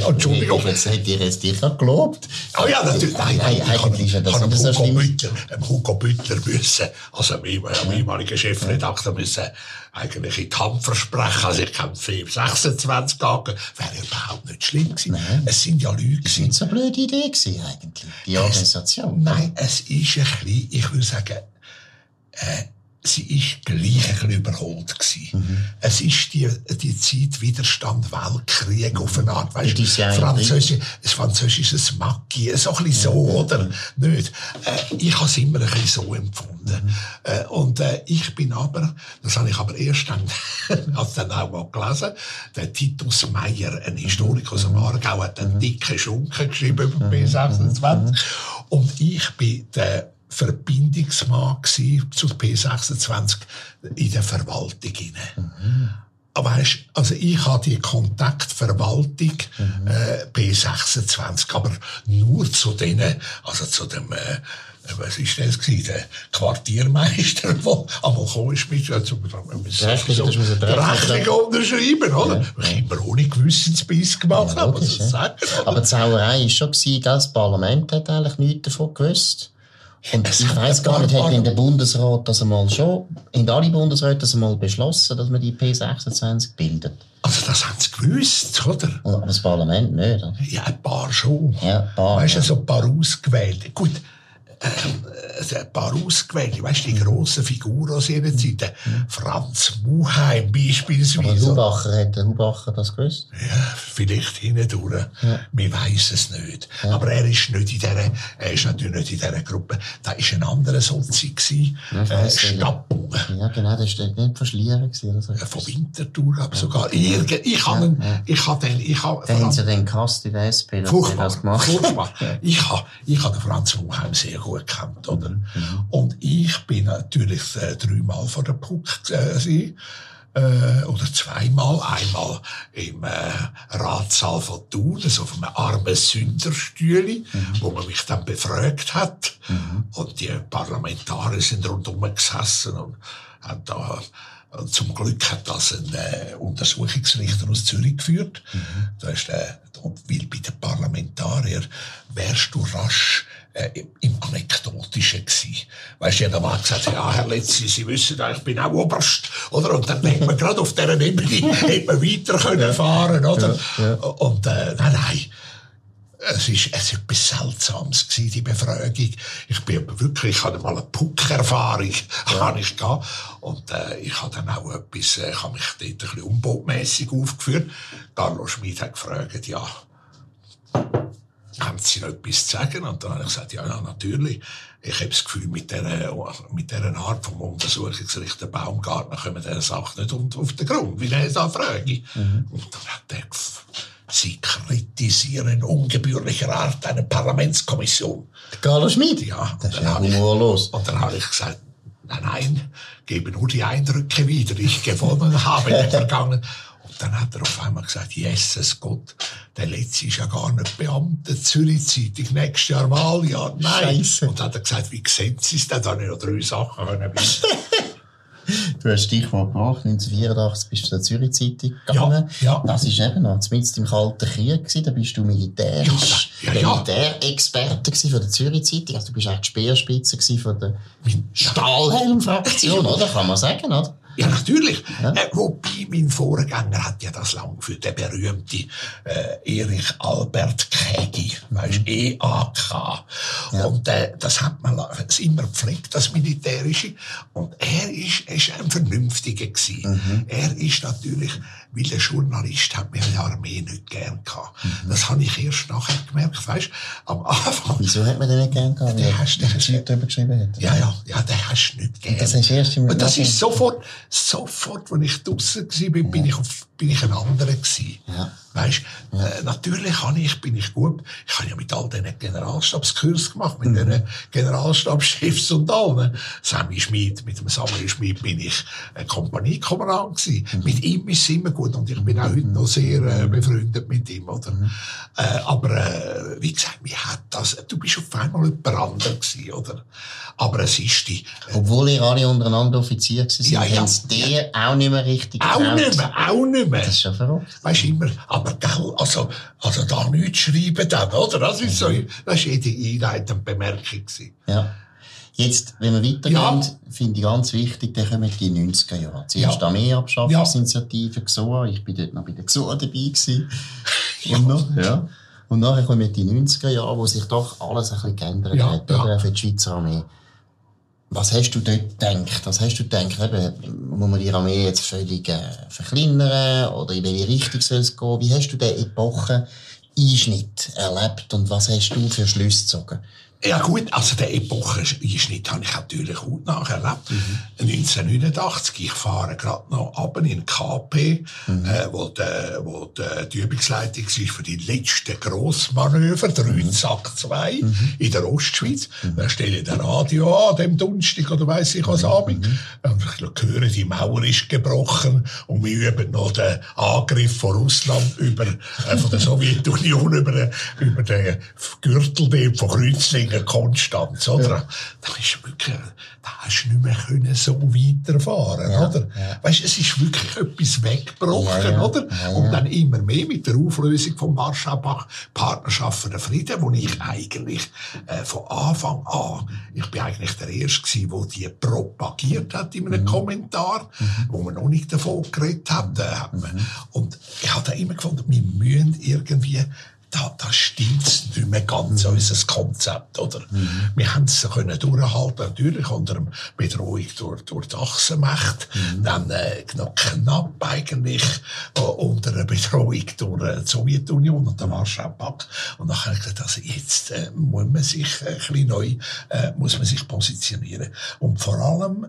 Entschuldigung. Jetzt hätte ich jetzt dich gelobt. Oh ja, natürlich. Nein, nein, Nein, eigentlich ist das ich nicht so Hugo schlimm. Büttler, Hugo Büttler müssen, also meinem ja. ehemaligen Chefredakteur müssen eigentlich in die Hand versprechen. Also ich kann 26 Tage, wäre überhaupt nicht schlimm gewesen. Es sind ja Leute gewesen, nicht so eine blöde Idee gewesen, eigentlich. Die Organisation. Nein, es ist ein bisschen, ich würde sagen, äh, sie ist gleich ein bisschen überholt gewesen. Es ist die, die Zeit Widerstand, Weltkrieg auf eine Art, weißt ist du, Französisch, das Französische Macki, so ein bisschen so, oder? Nicht? Äh, ich habe es immer ein bisschen so empfunden. Äh, und äh, ich bin aber, das habe ich aber erst dann, als dann auch mal gelesen, der Titus Meyer, ein Historiker aus dem Aargau, hat einen dicken Schunken geschrieben über B26. Und ich bin der Verbindungsmann zu P26 in der Verwaltung inne. Aber weißt, also ich habe die Kontaktverwaltung äh, P26, aber nur zu denen, also zu dem äh, was ist das gewesen? Der Quartiermeister, der einmal gekommen ist mit, also, Der Rechnung, er unterschreiben, oder? Ja. Ich immer ohne Gewissensbiss gemacht Ja, logisch, muss ich ja. sagen. oder? Aber die Sauerei war schon, gewesen, das Parlament hat eigentlich nichts davon gewusst. Und ich ein gar nicht, hat in der Bundesrat das einmal schon, in alle Bundesräte das einmal beschlossen, dass man die P26 bildet. Also, das haben sie gewusst, oder? Und- Aber das Parlament nicht. oder? Ja, ein paar schon. Ja, ein paar, Weißt du, ja. so ein paar ausgewählte. Gut, ein paar ausgewählte, weißt du, die grossen Figuren aus ihrer Zeit. Der Franz Muheim Aber beispielsweise. Hubacher, hat der Hubacher das gewusst? Ja, vielleicht hindurch. Wir weiss es nicht. Aber er ist nicht in dieser, er ist natürlich nicht in dieser Gruppe. Da ist ein anderer Sozi ich äh. Stapel. Ja, genau, das war nicht verschlieren. gewesen Oder so. Äh, Von Winterthur, aber sogar. Irgend, ich habe ihn, ich habe den, ich habe, Da haben sie den Kast in der SP, das gemacht furchtbar. Ich habe ich ha den Franz Muheim sehr gut gekannt, oder? Und ich bin natürlich äh, dreimal vor der Puck gewesen, äh, oder zweimal. Einmal im äh, Ratssaal von Thun, so auf einem armen Sünderstühle, wo man mich dann befragt hat. Und die Parlamentarier sind rundum gesessen und haben da und zum Glück hat das ein äh, Untersuchungsrichter aus Zürich geführt. Da ist, äh, weil bei den Parlamentariern wärst du rasch äh, im- Anekdotischen gewesen. Weißt du, jeder mal gesagt, ja, Herr Letzi, Sie wissen, ja, ich bin auch Oberst, oder? Und dann denkt man gerade auf dieser Ebene, hätte man weiter können fahren, oder? Und, äh, nein, nein. Es ist, es ist etwas Seltsames gewesen, die Befragung. Ich bin wirklich, ich hatte mal eine Puck-Erfahrung, habe ich gehabt. Und, äh, ich habe dann auch etwas, äh, ich habe mich dort ein bisschen unbotmässig aufgeführt. Carlo Schmid hat gefragt, ja, haben Sie noch etwas zu sagen? Und dann habe ich gesagt, ja, ja, natürlich. Ich habe das Gefühl, mit dieser, mit dieser Art vom Untersuchungsrichter Baumgartner kommen dieser Sache nicht auf den Grund, wie er da frage. Und dann hat er Sie kritisieren ungebührlicher Art eine Parlamentskommission. Carlo Schmid? Ja, Das ist dann ja habe ich- humorlos. Und dann habe ich gesagt, nein, nein, gebe nur die Eindrücke wieder, die ich gewonnen habe in den vergangenen. Dann hat er auf einmal gesagt, Jesus Gott, der Letzte ist ja gar nicht Beamter, Zürich Zeitung, nächstes Jahr Wahljahr, nein. Scheisse. Und dann hat er gesagt, wie sehen Sie es denn? Da habe ich noch drei Sachen können. Du hast Stichwort gebracht, 1984 bist du zur Zürich Zeitung gegangen. Ja, ja. Das ist eben noch mitten im Kalten Krieg gewesen. Da bist du militärisch, Ja, ja, ja. Militärexperte von der Zürich Zeitung. Also du bist auch die Speerspitze von der Stahlhelm-Fraktion, oder? Kann man sagen, oder? Ja, natürlich. Äh, wobei, mein Vorgänger hat ja das lang geführt, der berühmte äh, Erich Albert Kägi, weißt, EAK. Und äh, das hat man das immer gepflegt, das Militärische. Und er ist, er ist ein Vernünftiger gewesen. Er ist natürlich, weil ein Journalist hat mir die Armee nicht gern gehabt. Das habe ich erst nachher gemerkt, weißt, am Anfang. Wieso hat man den nicht gern gehabt? Der Weil hast du- darüber geschrieben hat. Ja, ja, ja, den hast du nicht gern. Das hast du erst im Und das ist sofort, sofort, als ich draussen war, bin, bin ich, auf, bin ich ein anderer gewesen. Ja. Weißt, äh, natürlich kann ich, bin ich gut. Ich habe ja mit all diesen Generalstabskurs gemacht, mit Mhm. den Generalstabschefs und allen. Sammy Schmid, mit dem Sammy Schmid bin ich ein Kompaniekommandant gewesen. Mhm. Mit ihm ist es immer gut und ich bin auch heute noch sehr äh, befreundet mit ihm, oder? Mhm. Äh, aber, äh, wie gesagt, wie hat das, du bist auf einmal jemand anderes gewesen, oder? Aber es ist die, äh, Obwohl ihr alle untereinander Offizier gewesen Ja, seid, ja. sie dir auch nicht mehr richtig auch getraut. nicht mehr, auch nicht mehr. Das ist schon verrückt. Weisst du, immer, aber gell, also, also da nichts schreiben dann, oder? Das ist so, das ist jede einleitende Bemerkung gewesen. Ja. Jetzt, wenn wir weitergehen, Ja. finde ich ganz wichtig, dann kommen die 90er Jahre. Zuerst Ja. die Armeeabschaffungsinitiative GSOA. Ich bin dort noch bei der GSOA dabei gewesen. Und, noch, ja. Und nachher kommen die 90er Jahre, wo sich doch alles ein bisschen geändert Ja, hat, ja. oder? Auch für die Schweizer Armee. Was hast du dort gedacht? Was hast du gedacht? Eben, muss man die Armee jetzt völlig äh, verkleinern? Oder in welche Richtung soll es gehen? Wie hast du den Epochen-Einschnitt erlebt und was hast du für Schlüsse gezogen? Ja gut, also der Epocheneinschnitt habe ich natürlich gut nacherlebt. 1989, ich fahre gerade noch ab in den KP, äh, wo, der, wo der, die Übungsleitung war für die letzten Grossmanöver, der Rütsack 2 in der Ostschweiz. Da stelle ich den Radio an, dem Donnerstag oder weiss ich was Abend. Und ich höre, die Mauer ist gebrochen und wir üben noch den Angriff von Russland über, äh, von der Sowjetunion über, den- über den Gürtel von Kreuzlingen völligen Konstanz, oder? Ja. Da ist wirklich, da hast du nicht mehr können so weiterfahren, ja. oder? Ja. Weißt, es ist wirklich etwas weggebrochen, ja, oder? Und dann immer mehr mit der Auflösung vom Warschau-Pakt, Partnerschaft für den Frieden, wo ich eigentlich äh, von Anfang an, ich bin eigentlich der Erste gewesen, der die propagiert hat in einem mhm. Kommentar, mhm. wo man noch nicht davon geredet hat. Äh, mhm. Und ich habe da immer gefunden, wir müssen irgendwie da, da stimmt's nicht mehr ganz, mhm. unser Konzept, oder? Mhm. Wir haben es können durchhalten, natürlich unter einer Bedrohung durch, durch die Achsenmacht, mhm. dann äh, knapp eigentlich äh, unter einer Bedrohung durch äh, die Sowjetunion und den Warschau-Pakt. Und dann habe ich gesagt, also jetzt äh, muss man sich äh, ein bisschen neu, äh, muss man sich positionieren. Und vor allem,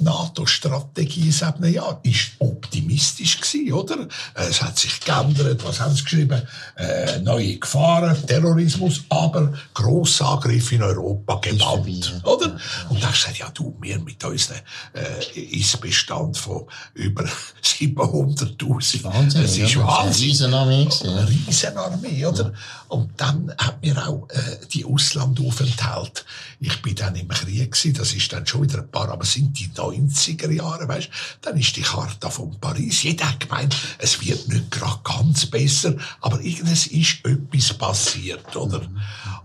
NATO-Strategie seit einem Jahr ist optimistisch gewesen, oder? Äh, es hat sich geändert, was haben sie geschrieben? Äh, neue Gefahren, Terrorismus, aber Grossangriff in Europa gebannt, oder? Und da gesagt, ja du, wir mit unserem äh, Ist-Bestand von über 700'000. Wahnsinn, es ist ja, Wahnsinn. Riesenarmee. Eine Riesenarmee, oder? Ja. Und dann hat mir auch äh, die Auslandaufenthalt. Ich bin dann im Krieg gewesen, das ist dann schon wieder ein paar, aber sind die 90er Jahre, weißt, dann ist die Charta von Paris. Jeder hat gemeint, es wird nicht gerade ganz besser, aber irgendes ist etwas passiert, oder?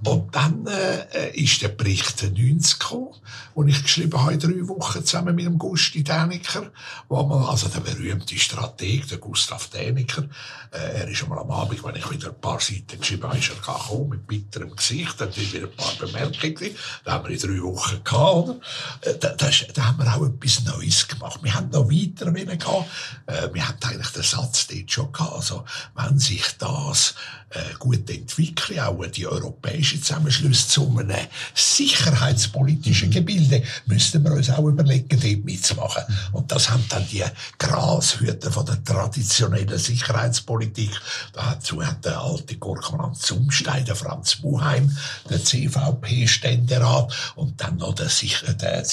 Und dann äh, ist der Bericht 90 gekommen, und ich geschrieben habe, drei Wochen zusammen mit dem Gusti Däniker, wo man, also der berühmte Strateg, der Gustav Däniker, äh, er ist einmal am Abend, wenn ich wieder ein paar Seiten geschrieben habe, ist er gekommen, mit bitterem Gesicht, hat wieder ein paar Bemerkungen, da haben wir in drei Wochen gehabt, oder? Äh, da, da, da haben wir auch etwas Neues gemacht. Wir haben noch weiter gehen. Äh, wir haben eigentlich den Satz dort schon gehabt. Also, wenn sich das äh, gut entwickelt, auch die europäische Zusammenschluss zu einem sicherheitspolitischen. Gebilde, müssten wir uns auch überlegen, dort mitzumachen. Und das haben dann die Grashüter von der traditionellen Sicherheitspolitik. Dazu hat der alte Gurkmann Zumstein, der Franz Buheim, der CVP-Ständerat und dann noch der, der, der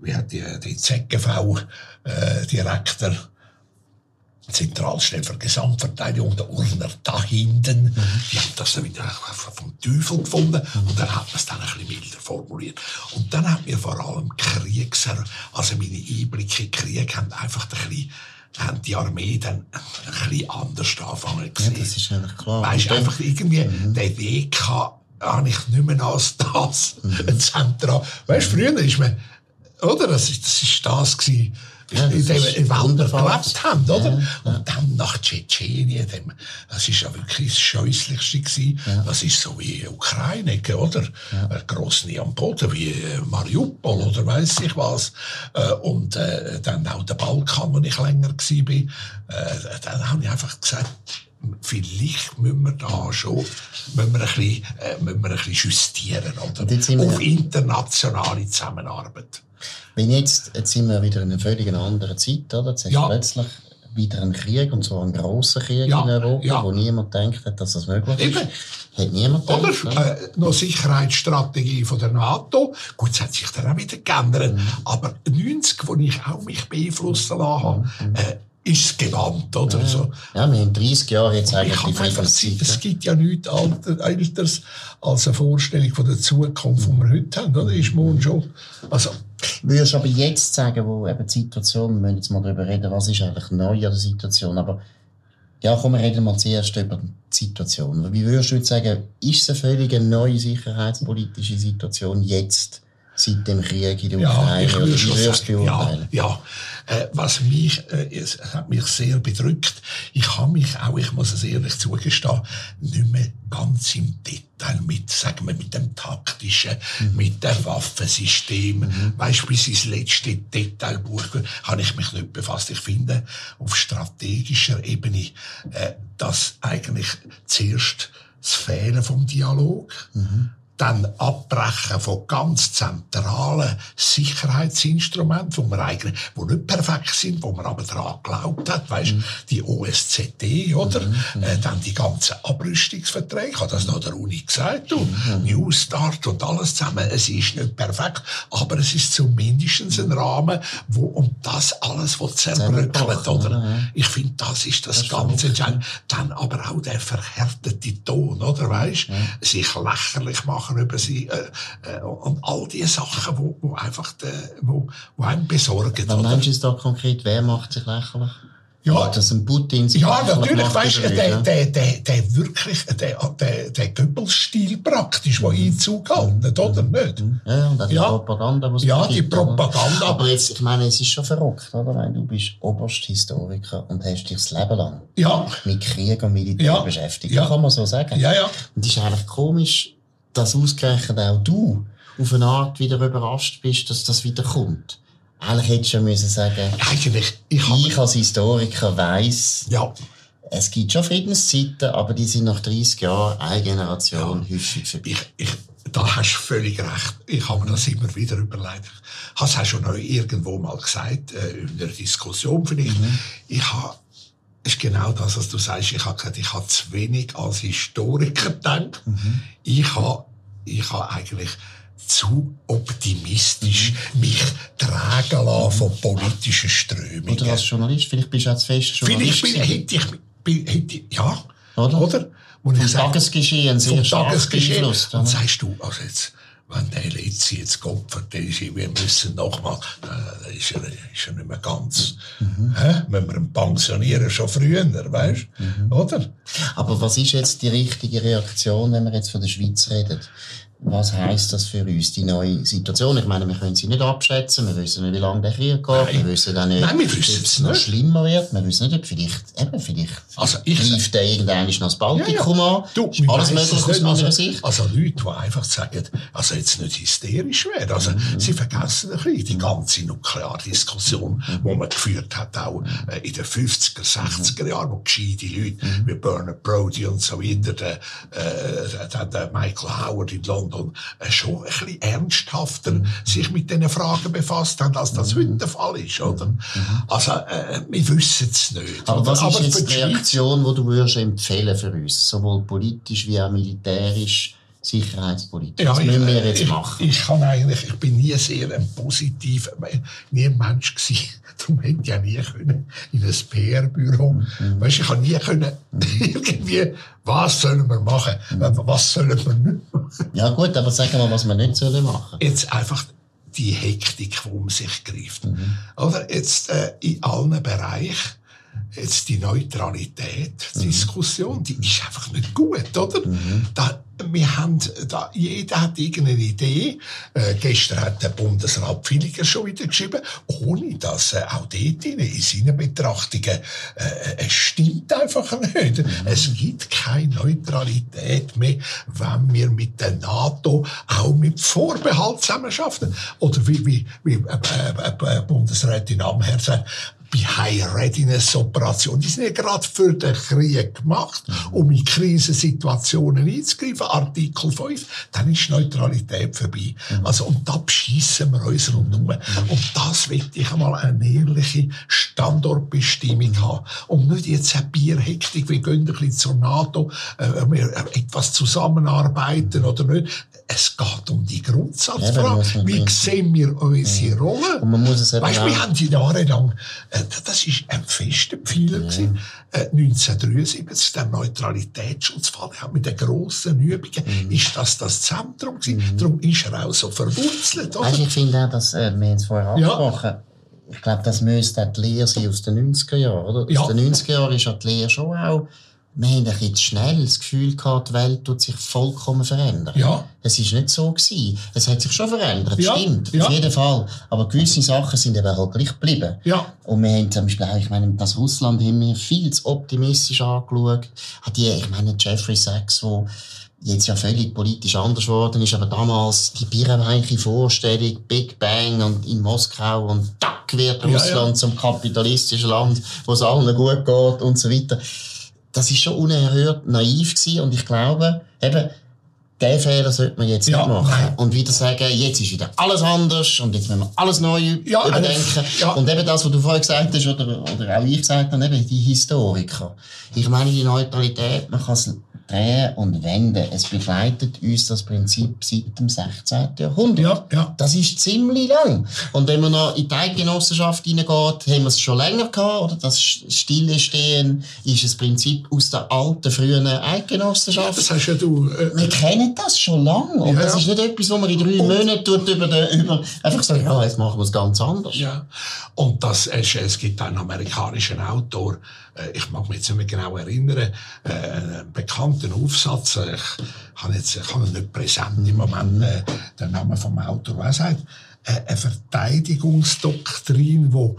wie hat die, die ZGV-Direktor, äh, Zentralstelle für Gesamtverteidigung, der Urner da hinten, mhm. die haben das dann wieder vom Teufel gefunden mhm. und dann hat man es dann ein bisschen milder formuliert. Und dann hat mir vor allem Krieger, also meine Einblicke in Krieg, haben einfach ein bisschen haben die Armee dann ein bisschen anders anfangen gesehen. Ja, das ist eigentlich klar. Weißt du, einfach irgendwie, mhm. der Weg habe ich nicht mehr als das mhm. Zentral. Weißt du, früher ist man, oder? Das ist, das ist das gewesen, ja, in dem gelebt haben, oder? Ja. Und dann nach Tschetschenien, dem, das ist ja wirklich das Scheußlichste gewesen. Das ist so wie Ukraine, oder? Ja. Grosny am Boden, wie äh, Mariupol, oder weiss ich was. Äh, und äh, dann auch der Balkan, wo ich länger war, bin. Äh, dann habe ich einfach gesagt, vielleicht müssen wir da schon müssen wir ein bisschen, äh, müssen wir ein bisschen justieren, oder? Auf internationale Zusammenarbeit. Wenn jetzt, jetzt sind wir wieder in einer völlig anderen Zeit, oder? Jetzt ja. plötzlich wieder einen Krieg, und zwar einen grossen Krieg ja. in Europa, ja. wo niemand denkt, dass das möglich ist. Eben. Hat niemand gedacht. Oder äh, noch Sicherheitsstrategie von der NATO. Gut, es hat sich dann auch wieder geändert. Mhm. Aber 90, wo ich auch mich beeinflussen lassen habe, mhm. äh, ist genannt, oder ja. so. Ja, wir haben 30 Jahre jetzt eigentlich die Friedenszeit. Es gibt ja nichts Älteres als eine Vorstellung von der Zukunft, die wir heute haben, oder? Ist morgen schon, also. Würdest du aber jetzt sagen, wo eben die Situation, wir müssen jetzt mal darüber reden, was ist eigentlich neu an der Situation, aber ja, komm, wir reden mal zuerst über die Situation. Wie würdest du jetzt sagen, ist es eine völlig neue sicherheitspolitische Situation jetzt? Seit dem Krieg in der Ukraine? Ja, ich würde schon sagen, ja, ja. Äh, was mich, äh, es hat mich sehr bedrückt. Ich habe mich auch, ich muss es ehrlich zugestehen, nicht mehr ganz im Detail mit, sagen wir, mit dem taktischen, mhm. mit dem Waffensystem, mhm. weißt, bis ins letzte Detailbuch habe ich mich nicht befasst. Ich finde, auf strategischer Ebene, äh, dass eigentlich zuerst das Fehlen vom Dialog, mhm dann Abbrechen von ganz zentralen Sicherheitsinstrumenten, wo wir eigentlich, wo nicht perfekt sind, wo man aber daran geglaubt hat, weißt, mhm. die OSZE, oder? Mhm. mhm. Äh, dann die ganzen Abrüstungsverträge, ich habe das noch der Uni gesagt, und mhm. New Start und alles zusammen. Es ist nicht perfekt, aber es ist zumindest ein Rahmen, wo um das alles, was zerbröckelt, oder? Ich finde, das ist das, das Ganze. Dann, dann aber auch der verhärtete Ton, oder? Weißt, sich lächerlich machen lachen über sie äh, äh, und all die Sachen, wo, wo einfach de, wo, wo einem besorgen. Was meinst du da konkret? Wer macht sich lächerlich? Ja, dass ein Putin sich ja, natürlich, weißt du, der, der, der, der wirklich, der, der, der Goebbels-Stil praktisch, der Einzug hält, oder nicht? Ja, und die. Propaganda, die Ja, die? Propaganda. Aber jetzt, ich meine, es ist schon verrückt, oder? Wenn du bist Obersthistoriker und hast dich das Leben lang Ja, mit Krieg und Militär beschäftigt. Ja. Kann man so sagen. ja, ja. Und es ist eigentlich komisch, dass ausgerechnet auch du auf eine Art wieder überrascht bist, dass das wieder kommt. Eigentlich hättest du ja müssen sagen, Eigentlich, ich habe, ich als Historiker weiss, ja, es gibt schon Friedenszeiten, aber die sind nach 30 Jahren eine Generation häufig vorbei. ich, ich, da hast du völlig recht. Ich habe mir das immer wieder überlegt. Ich habe es auch schon irgendwo mal gesagt, äh, in einer Diskussion vielleicht. Ich habe, ist genau das, was du sagst. Ich habe gesagt, ich habe zu wenig als Historiker gedacht. Ich habe, ich habe eigentlich zu optimistisch mich tragen lassen von politischen Strömungen. Oder als Journalist, vielleicht bist du auch zu fest Journalist. Vielleicht bin, hätte ich, bin, hätte, ich- ja, Oder? oder? Ich Vom sage, Tagesgeschehen sehr vom stark Tagesgeschehen. Und sagst du, also jetzt, wenn der letzte jetzt geopfert ist, wir müssen nochmal, äh, ist er, ist er nicht mehr ganz, Mhm. hä? Müssen wir ihn pensionieren schon früher, weißt Mhm. Oder? Aber was ist jetzt die richtige Reaktion, wenn wir jetzt von der Schweiz reden? Was heisst das für uns, die neue Situation? Ich meine, wir können sie nicht abschätzen, wir wissen nicht, wie lange der Krieg geht, Nein. wir wissen auch nicht, Nein, wir ob wissen es es noch schlimmer wird, wir wissen nicht, ob vielleicht, eben, vielleicht Also ich- greift der irgendwann noch das Baltikum an. Du, ist wir alles möglich aus meiner also, Sicht. Also Leute, die einfach sagen, also jetzt nicht hysterisch werden, also Mhm. sie vergessen ein bisschen die ganze Nukleardiskussion, Mhm. die man geführt hat, auch äh, in den 50er, 60er Jahren, wo gescheite Leute Mhm. wie Bernard Brody und so weiter, der, äh, der, der Michael Howard in London, äh, schon ein bisschen ernsthafter Mhm. sich mit diesen Fragen befasst haben, als das heute der Fall ist, oder? Also, äh, wir wissen es nicht. Mhm. Aber was ist jetzt die Reaktion, die du würdest empfehlen für uns, sowohl politisch wie auch militärisch, sicherheitspolitisch? Was müssen wir jetzt ich, machen? Ich, kann eigentlich, ich bin nie sehr ein positiv, nie ein Mensch gewesen. Darum hätte ich ja nie können in ein PR-Büro. Mhm. Weißt, ich kann nie können irgendwie, was sollen wir machen? Was sollen wir nicht machen? Ja gut, aber sag mal, was wir nicht sollen machen. Jetzt einfach die Hektik, die um sich greift. Mhm. Oder jetzt äh, in allen Bereichen, jetzt die Neutralität, Mhm. die Diskussion, die ist einfach nicht gut, oder? Da, wir haben, da, jeder hat irgendeine Idee. Äh, gestern hat der Bundesrat Pfilliger schon wieder geschrieben, ohne dass äh, auch dort in, in seinen Betrachtungen, äh, es stimmt einfach nicht. Es gibt keine Neutralität mehr, wenn wir mit der NATO auch mit Vorbehalt zusammenarbeiten. Oder wie, wie, wie äh, äh, äh, Bundesrätin Amher sagt, bei High Readiness Operation. Die sind ja gerade für den Krieg gemacht, um in Krisensituationen einzugreifen. Artikel 5, dann ist Neutralität vorbei. Also, und da beschissen wir uns rundum. Und das will ich einmal eine ehrliche Standortbestimmung haben. Und nicht jetzt eine Bierhektik, wir gehen ein bisschen zur NATO, äh, wir äh, etwas zusammenarbeiten oder nicht. Es geht um die Ja, Grundsatzfrage. man Wie sehen wir unsere Rolle? Und man muss es eben Weißt wir haben die jahrelang, äh, das ist ein fester Pfeiler gewesen, äh, 1973, der Neutralitätsschutzfall, der hat mit den grossen Übungen, Mhm. ist das das Zentrum gewesen. Darum ist er auch so verwurzelt, oder? Weißt, ich finde auch, dass, äh, wir haben es vorher Ja. angesprochen, ich glaube, das müsste die Lehre sein aus den 90er Jahren, oder? Ja. Aus den 90er Jahren ist ja die Lehre schon auch, wir haben ein bisschen schnell das Gefühl gehabt, die Welt tut sich vollkommen verändern. Ja. Es ist nicht so gewesen. Es hat sich schon verändert, Ja, stimmt, ja. auf jeden Fall. Aber gewisse Sachen sind eben halt gleich geblieben. Ja. Und wir haben zum Beispiel auch, ich meine, das Russland haben wir viel zu optimistisch angeschaut. Hat die, ich meine, Jeffrey Sachs, wo jetzt ja völlig politisch anders geworden ist, aber damals die birrenweiche Vorstellung, Big Bang und in Moskau und tack wird Ja, Russland ja. zum kapitalistischen Land, wo es allen gut geht und so weiter. Das ist schon unerhört naiv gewesen und ich glaube, eben, den Fehler sollte man jetzt Ja, nicht machen. Und wieder sagen, jetzt ist wieder alles anders und jetzt müssen wir alles neu Ja, überdenken. äh, ja. Und eben das, was du vorhin gesagt hast, oder, oder auch ich gesagt habe, eben die Historiker. Ich meine, die Neutralität, man kann es drehen und wenden. Es begleitet uns das Prinzip seit dem 16. Jahrhundert. Ja, ja. Das ist ziemlich lang. Und wenn man noch in die Eidgenossenschaft hineingeht, haben wir es schon länger gehabt, oder? Das Stillestehen ist ein Prinzip aus der alten, frühen Eidgenossenschaft. Das hast ja du... Äh, wir kennen das schon lange. Und Ja, das ja. ist nicht etwas, wo man in drei Monaten tut über den, über, einfach sagen, ja, jetzt machen wir es ganz anders. Ja. Und das ist, es gibt einen amerikanischen Autor, äh, ich mag mich jetzt nicht mehr genau erinnern, äh, einen bekannten Aufsatz, äh, ich habe jetzt, ich habe nicht präsent im Moment, äh, der Name vom Autor, was sagt, eine Verteidigungsdoktrin, wo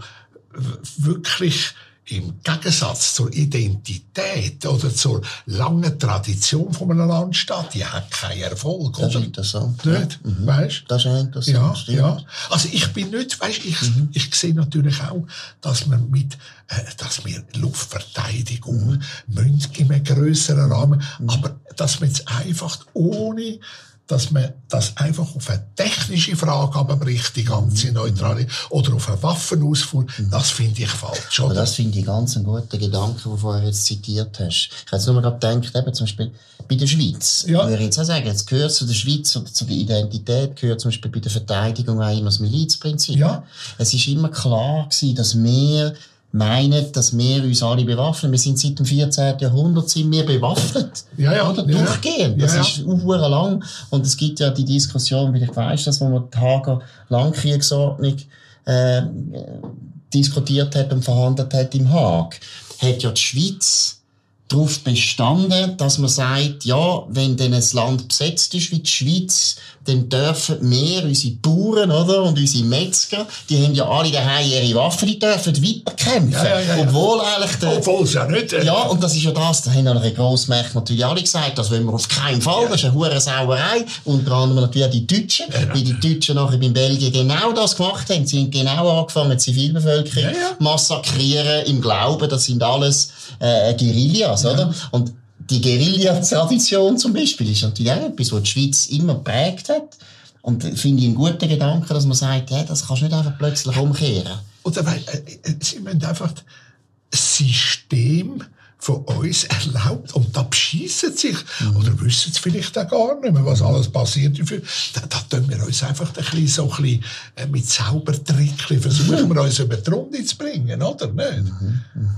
wirklich im Gegensatz zur Identität oder zur langen Tradition von einem Land steht, die hat keinen Erfolg, Das ist oder? interessant. Nicht? Weißt? Das ist interessant. Ja, stimmt. ja. Also ich bin nicht, weißt, ich, ich sehe natürlich auch, dass man mit, äh, dass wir Luftverteidigung müssen in einem grösseren Rahmen, aber dass man jetzt einfach ohne dass man das einfach auf eine technische Frage abbricht, die ganze Neutralität, oder auf eine Waffenausfuhr, das finde ich falsch, Aber oder? das finde ich ganz einen guten Gedanken, den du vorher jetzt zitiert hast. Ich habe jetzt nur gerade gedacht, eben zum Beispiel bei der Schweiz. Ja. Würde ich jetzt auch sagen, jetzt gehört zu der Schweiz oder zu der Identität, gehört zum Beispiel bei der Verteidigung auch immer das Milizprinzip. Ja. Es ist immer klar gewesen, dass wir meinen, dass wir uns alle bewaffnen. Wir sind seit dem 14. Jahrhundert sind wir bewaffnet. Ja, ja, Oder? ja. Durchgehend. Das Ja, ja. ist hure lang. Und es gibt ja die Diskussion, wie ich weiss, dass wo man die Hager Landkriegsordnung äh, diskutiert hat und verhandelt hat im Haag, hat ja die Schweiz darauf bestanden, dass man sagt, ja, wenn denn ein Land besetzt ist wie die Schweiz, dann dürfen wir, unsere Bauern, oder, und unsere Metzger, die haben ja alle daheim ihre Waffen, die dürfen weiterkämpfen. Ja, ja, ja. Obwohl eigentlich der, Obwohl es ja nicht, äh, ja, und das ist ja das, da haben andere Grossmächte natürlich alle gesagt, das wollen wir auf keinen Fall, das ist eine hure Sauerei. Unter anderem natürlich auch die Deutschen, weil die Deutschen nachher in Belgien genau das gemacht haben. Sie haben genau angefangen, die Zivilbevölkerung massakrieren, im Glauben, das sind alles äh, Guerillas, oder? Und die Guerilla-Tradition zum Beispiel ist natürlich auch etwas, was die Schweiz immer geprägt hat. Und finde ich einen guten Gedanken, dass man sagt, ja, das kannst du nicht einfach plötzlich umkehren. Oder weil, äh, äh, sie müssen einfach das System von uns erlaubt und da beschiessen sich. Oder wissen sie vielleicht auch gar nicht mehr, was alles passiert. Da, da tun wir uns einfach ein bisschen so ein bisschen, äh, mit Zaubertrickchen versuchen wir uns über die Runde zu bringen, oder nicht?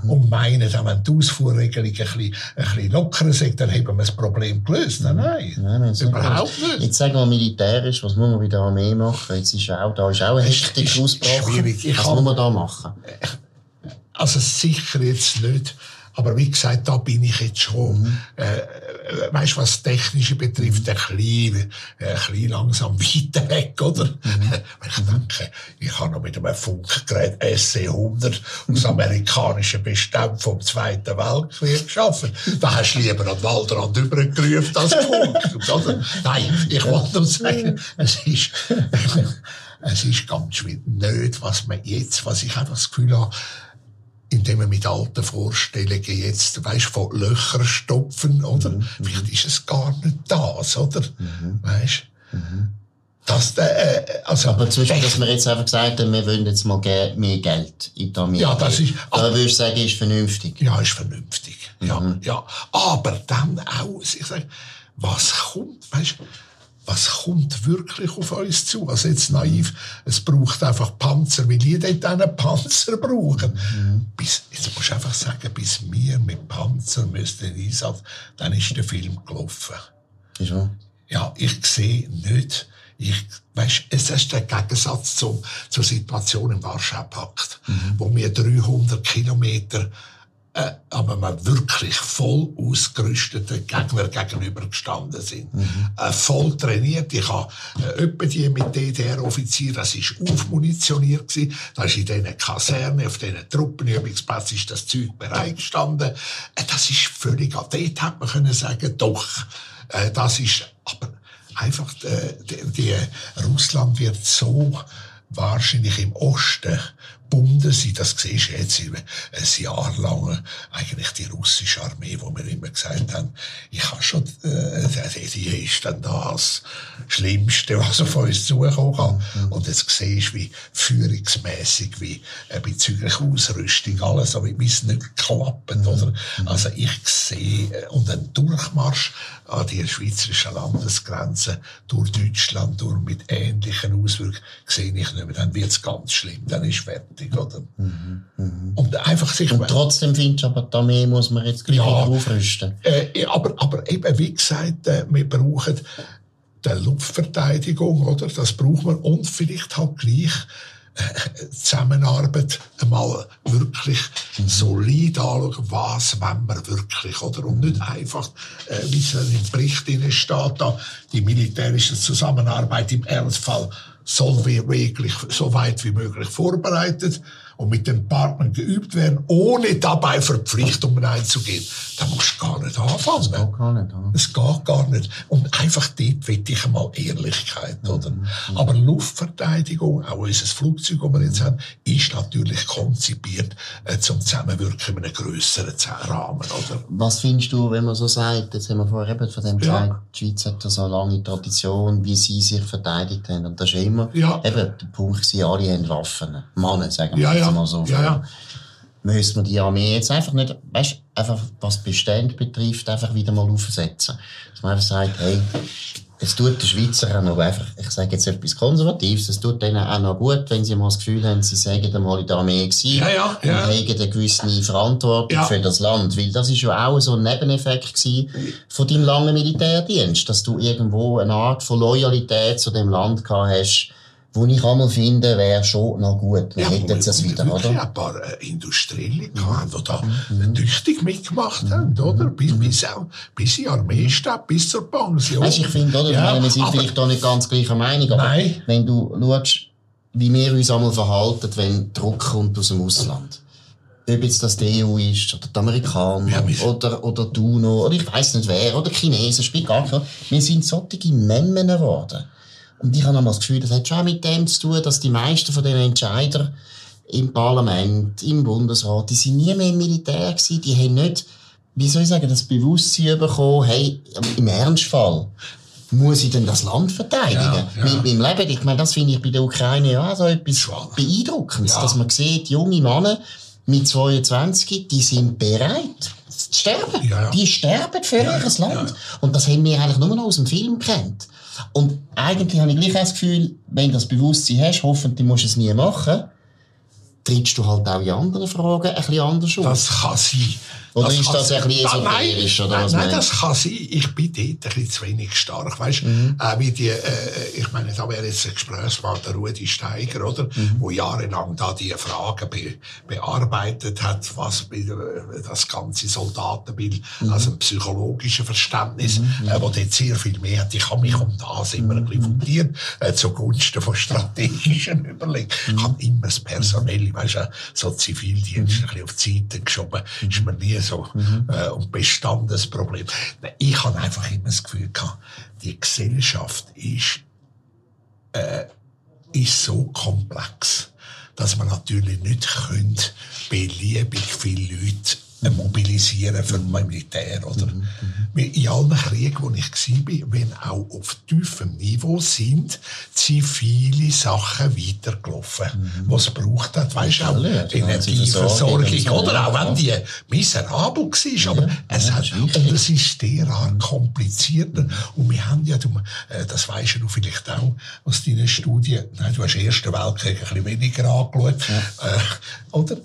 Und meinen, dann, wenn die Ausfuhrregelung ein bisschen, ein bisschen lockerer sind, dann haben wir das Problem gelöst. Nein, nein. Nein, Überhaupt nicht. Jetzt sagen wir militärisch, was muss man bei der Armee machen? Jetzt ist auch, da ist auch eine Es Hektik ist ausgebrochen. Was muss man da machen? Also sicher jetzt nicht. Aber wie gesagt, da bin ich jetzt schon, äh, äh, weißt du, was das Technische betrifft, ein bisschen, äh, ein bisschen langsam weiter weg, oder? Weil ich denke, ich habe noch mit einem Funkgerät SC-100 aus amerikanischen Beständen vom Zweiten Weltkrieg geschaffen. Da hast du lieber an den Waldrand übergerufen als gefunkt, oder? Nein, ich wollte nur sagen, es ist, es ist ganz schwierig. Nicht, was man jetzt, was ich einfach das Gefühl habe, indem wir mit alten Vorstellungen jetzt, weißt, von Löchern stopfen, oder? Mhm, Vielleicht ist es gar nicht das, oder? Weißt? Das, äh, also, Aber zum Beispiel, dass wir jetzt einfach gesagt haben, wir wollen jetzt mal mehr Geld in die Armee. Ja, das ist- Da würde ich sagen, ist vernünftig. ja, ist vernünftig. Ja, Mhm. ja. Aber dann auch, ich sage, was kommt, weißt, was kommt wirklich auf uns zu? Also jetzt naiv, es braucht einfach Panzer, weil jeder dort einen Panzer brauchen. Mhm. Bis, jetzt musst du einfach sagen, bis wir mit Panzer müssen in Einsatz, dann ist der Film gelaufen. Ist wahr? Ja, ich sehe nicht, ich, weißt, es ist der Gegensatz zum, zur Situation im Warschau-Pakt, wo wir 300 Kilometer äh, aber man wirklich voll ausgerüsteten Gegner gegenübergestanden sind. Äh, voll trainiert. Ich habe äh, etwa die mit DDR-Offizier, das ist aufmunitioniert gewesen. Da ist in diesen Kasernen, auf diesen Truppenübungsplätzen ist das Zeug bereitgestanden. Äh, das ist völlig, dort hätte man können sagen, doch, äh, das ist, aber einfach, äh, die, die, Russland wird so wahrscheinlich im Osten gebunden sind. Das siehst du jetzt ein Jahr lang eigentlich die russische Armee, wo wir immer gesagt haben, ich habe schon, äh, die ist dann das Schlimmste, was auf uns zukommen kann. Mhm. Und jetzt siehst du, wie führungsmäßig, wie äh, bezüglich Ausrüstung, alles, so wie es nicht klappt, mhm. oder? Also ich sehe, äh, und ein Durchmarsch an die schweizerischen Landesgrenzen durch Deutschland, durch mit ähnlichen Auswirkungen, sehe ich nicht mehr. Dann wird es ganz schlimm, dann ist fertig, oder? Mhm, mh. Und einfach sich... Und trotzdem findest du aber, die Armee muss man jetzt gleich ja, aufrüsten. Äh, aber, aber eben, wie gesagt, äh, wir brauchen die Luftverteidigung, oder? Das braucht man. Und vielleicht halt gleich Zusammenarbeit einmal wirklich solid anschauen, was wollen wir wirklich, oder? Und nicht einfach, äh, wie es im Bericht steht, da, die militärische Zusammenarbeit im Ernstfall soll wirklich so weit wie möglich vorbereitet und mit den Partnern geübt werden, ohne dabei Verpflichtungen einzugehen, dann musst du gar nicht anfangen. Das geht gar nicht. Ja. Das geht gar nicht. Und einfach dort will ich einmal Ehrlichkeit, mhm. oder? Aber Luftverteidigung, auch unser Flugzeug, das wir jetzt haben, ist natürlich konzipiert äh, zum Zusammenwirken in einem grösseren Rahmen, oder? Was findest du, wenn man so sagt, jetzt haben wir vorher eben von dem ja. gesagt, die Schweiz hat so eine lange Tradition, wie sie sich verteidigt haben. Und das ist immer ja. eben der Punkt, sie alle haben Waffen. Männer, sagen wir. Ja, ja so. Ja, ja. Müssen wir die Armee jetzt einfach nicht, weißt, einfach was Bestand betrifft, einfach wieder mal aufsetzen. Dass man einfach sagt, hey, es tut den Schweizer auch noch einfach, ich sage jetzt etwas Konservatives, es tut denen auch noch gut, wenn sie mal das Gefühl haben, sie sagen einmal in der Armee gewesen ja, ja, ja. und haben eine gewisse Verantwortung ja. für das Land. Weil das ist ja auch so ein Nebeneffekt gewesen von deinem langen Militärdienst, dass du irgendwo eine Art von Loyalität zu dem Land gehabt hast, wo ich einmal finde, wäre schon noch gut. Wir ja, hätten es wieder, oder? ein paar äh, Industrielle gehabt, die da mhm. tüchtig mitgemacht mhm. haben, oder? Bis, bis, auch, bis in Armeestab, bis zur Pension. Weißt, ich finde, oder? Ja, meine, wir sind aber, vielleicht da nicht ganz gleicher Meinung, aber nein. wenn du schaust, wie wir uns einmal verhalten, wenn Druck kommt aus dem Ausland. Ob jetzt das die EU ist, oder die Amerikaner, ja, oder, oder die UNO, oder ich weiß nicht wer, oder die Chinesen, spielt gar keine Wir sind solche Memmen geworden. Und ich habe noch mal das Gefühl, das hat schon mit dem zu tun, dass die meisten von den Entscheidern im Parlament, im Bundesrat, die sind nie mehr im Militär gewesen, die haben nicht, wie soll ich sagen, das Bewusstsein bekommen, hey, im Ernstfall, muss ich denn das Land verteidigen? Ja, ja. Mit meinem Leben. Ich meine, das finde ich bei der Ukraine ja so etwas Beeindruckendes, ja. dass man sieht, junge Männer mit 22, die sind bereit zu sterben. Ja, Die sterben für ihr Land. Und das haben wir eigentlich nur noch aus dem Film kennt. Und eigentlich habe ich gleich das Gefühl, wenn du das Bewusstsein hast, hoffentlich musst du es nie machen, trittst du halt auch in anderen Fragen ein bisschen anders auf. Das kann sein. Oder das ist das ein bisschen esoterisch? Nein, oder was nein, das kann sein. Ich bin dort ein bisschen zu wenig stark. Weißt, mhm. äh, wie die, äh, ich meine, da wäre jetzt ein Gesprächspartner Rudi Steiger, oder? Mhm. Wo jahrelang da die Fragen be bearbeitet hat, was äh, das ganze Soldatenbild, mhm. also ein psychologisches Verständnis, mhm. äh, wo dort sehr viel mehr hat. Ich habe mich um das immer ein bisschen mhm. fundiert, äh, zugunsten von strategischen Überlegungen. Ich habe immer das Personelle, weißt so Zivildienst ein bisschen auf die Seite geschoben. Ist mir nie so mhm. äh, und Bestandesproblem. Ich habe einfach immer das Gefühl gehabt, die Gesellschaft ist, äh, ist so komplex, dass man natürlich nicht könnte beliebig viele Leute mobilisieren für mein Militär. Oder? Mhm, mhm. In allen Kriegen, wo ich war, wenn auch auf tiefem Niveau sind zivile Sachen weitergelaufen, mhm. was es braucht hat. Weißt du, auch Energieversorgung, oder? Auch wenn die miserabel war. Aber ja, es hat, und es ist derart komplizierter. Und wir haben ja, du, äh, das weisst du vielleicht auch aus deiner Studie, nein, du hast den Ersten Weltkrieg ein bisschen weniger angeschaut, äh, oder?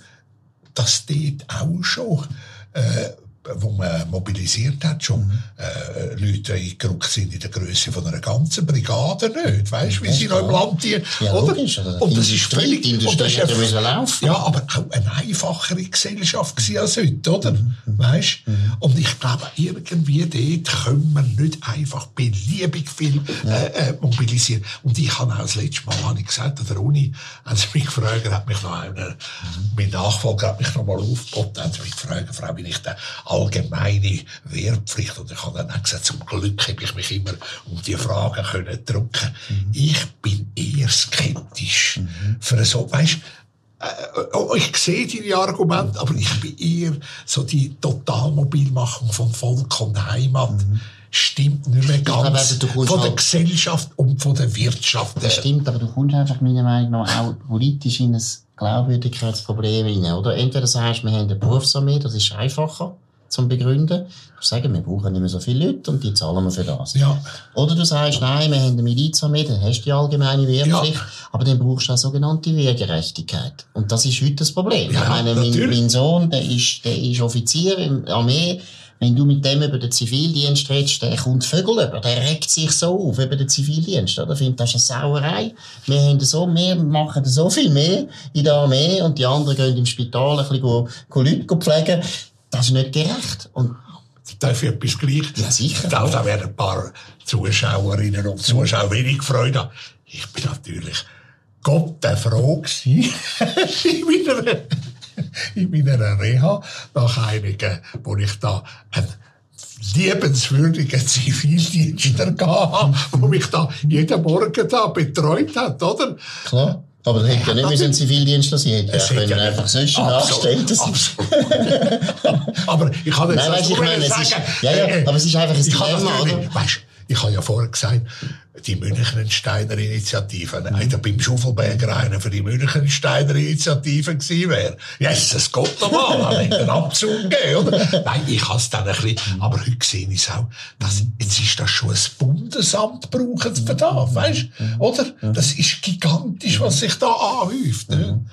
Dass dort auch schon äh, wo man mobilisiert hat, schon mhm. äh, Leute eingerückt sind in der Größe von einer ganzen Brigade nicht, weißt du, wie sie noch im Land hier, ja, oder? Logisch, oder? Und das ist völlig, die und das ist ja, laufen. ja, aber auch eine einfachere Gesellschaft als heute, oder? Mhm. Weißt? Mhm. Und ich glaube, irgendwie dort können wir nicht einfach beliebig viel äh, äh, mobilisieren. Und ich habe auch das letzte Mal habe ich gesagt, an der Uni, als mich gefragt hat mich noch einer, mhm. mein Nachfolger hat mich noch mal aufgeboten, hat mich gefragt, Frau, bin ich der allgemeine Wehrpflicht. Und ich habe dann auch gesagt, zum Glück habe ich mich immer um die Fragen können drücken. Mhm. Ich bin eher skeptisch. Mhm. Für so, weißt, äh, oh, ich sehe deine Argumente, aber ich bin eher so die Totalmobilmachung von Volk und Heimat. Mhm. Stimmt nicht mehr ganz glaube, von der halt Gesellschaft und von der Wirtschaft. Das stimmt, aber du kommst einfach meiner Meinung nach auch politisch in ein Glaubwürdigkeitsproblem rein, oder? Entweder sagst du, wir haben eine Berufsarmee, das ist einfacher zum Begründen. Du sagst, wir brauchen nicht mehr so viele Leute und die zahlen wir für das. Ja. Oder du sagst, nein, wir haben eine Milizarmee, dann hast du die allgemeine Wehrpflicht, ja. aber dann brauchst du auch sogenannte Wehrgerechtigkeit. Und das ist heute das Problem. Ja, ich meine, mein, mein, Sohn, der ist, der ist Offizier in der Armee, wenn du mit dem über den Zivildienst redest, der kommt Vögel über. Der regt sich so auf über den Zivildienst. Oder? Findet, das ist eine Sauerei. Wir, haben so, wir machen so viel mehr in der Armee und die anderen gehen im Spital ein bisschen Leute pflegen. Das ist nicht gerecht. Und Darf ich etwas gleich? Ja, sicher. Da, da werden ein paar Zuschauerinnen und Zuschauer wenig Freude haben. Ich bin natürlich Gott der froh gewesen. in meiner Reha, nach einigen, wo ich da einen liebenswürdigen Zivildienstler hatte, der mich da jeden Morgen da betreut hat, oder? Klar. Aber das hätte ja nicht müssen ein Zivildienstler sein, hätte ja können ja einfach sonst ein Angestellter sein. aber ich kann jetzt Nein, weißt, ich meine, es ist, ja, ja, aber es ist einfach ein Dilemma, oder? Weißt, ich habe ja vorher gesagt, die Münchensteiner Initiative, mhm. da beim Schuffelberger einer für die Münchensteiner Initiative gewesen wäre. Jesus Gott nochmal, hat den Abzug gegeben, oder? Nein, ich habe es dann ein bisschen, aber heute sehe ich es auch, dass, jetzt ist das schon ein Bundesamt brauchen für das, weißt, oder? Das ist gigantisch, was sich da anhäuft, ne?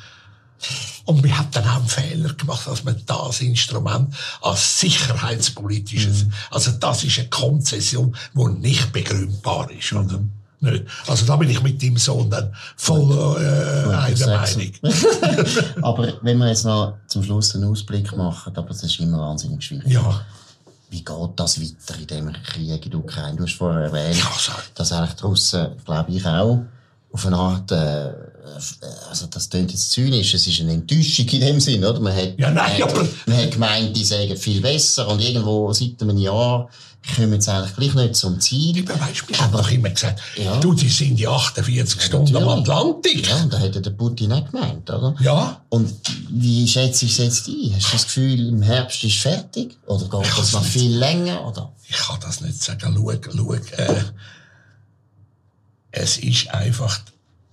Und wir haben dann auch einen Fehler gemacht, dass man das Instrument als sicherheitspolitisches, mhm. also das ist eine Konzession, die nicht begründbar ist, oder? Mhm. Nicht. Also da bin ich mit dem Sohn dann voll äh, einer Meinung. aber wenn wir jetzt noch zum Schluss einen Ausblick machen, aber das ist immer wahnsinnig schwierig. Ja. Wie geht das weiter in dem Krieg in der Ukraine? Du hast vorher erwähnt, ja, dass eigentlich die Russen, glaube ich auch, auf eine Art äh, also das klingt jetzt zynisch, es ist eine Enttäuschung in dem Sinn, oder? Man hat, ja, nein, man, hat, man hat gemeint, die sagen viel besser und irgendwo seit einem Jahr kommen sie eigentlich gleich nicht zum Ziel. Über Beispiel haben doch immer gesagt, ja. du, die sind die 48 Stunden am Atlantik. Ja, und da hätte der Putin nicht gemeint, oder? Ja. Und wie schätzt du es jetzt ein? Hast du das Gefühl, im Herbst ist fertig? Oder geht das noch viel länger, oder? Ich kann das nicht sagen. Schau, schau, äh, es ist einfach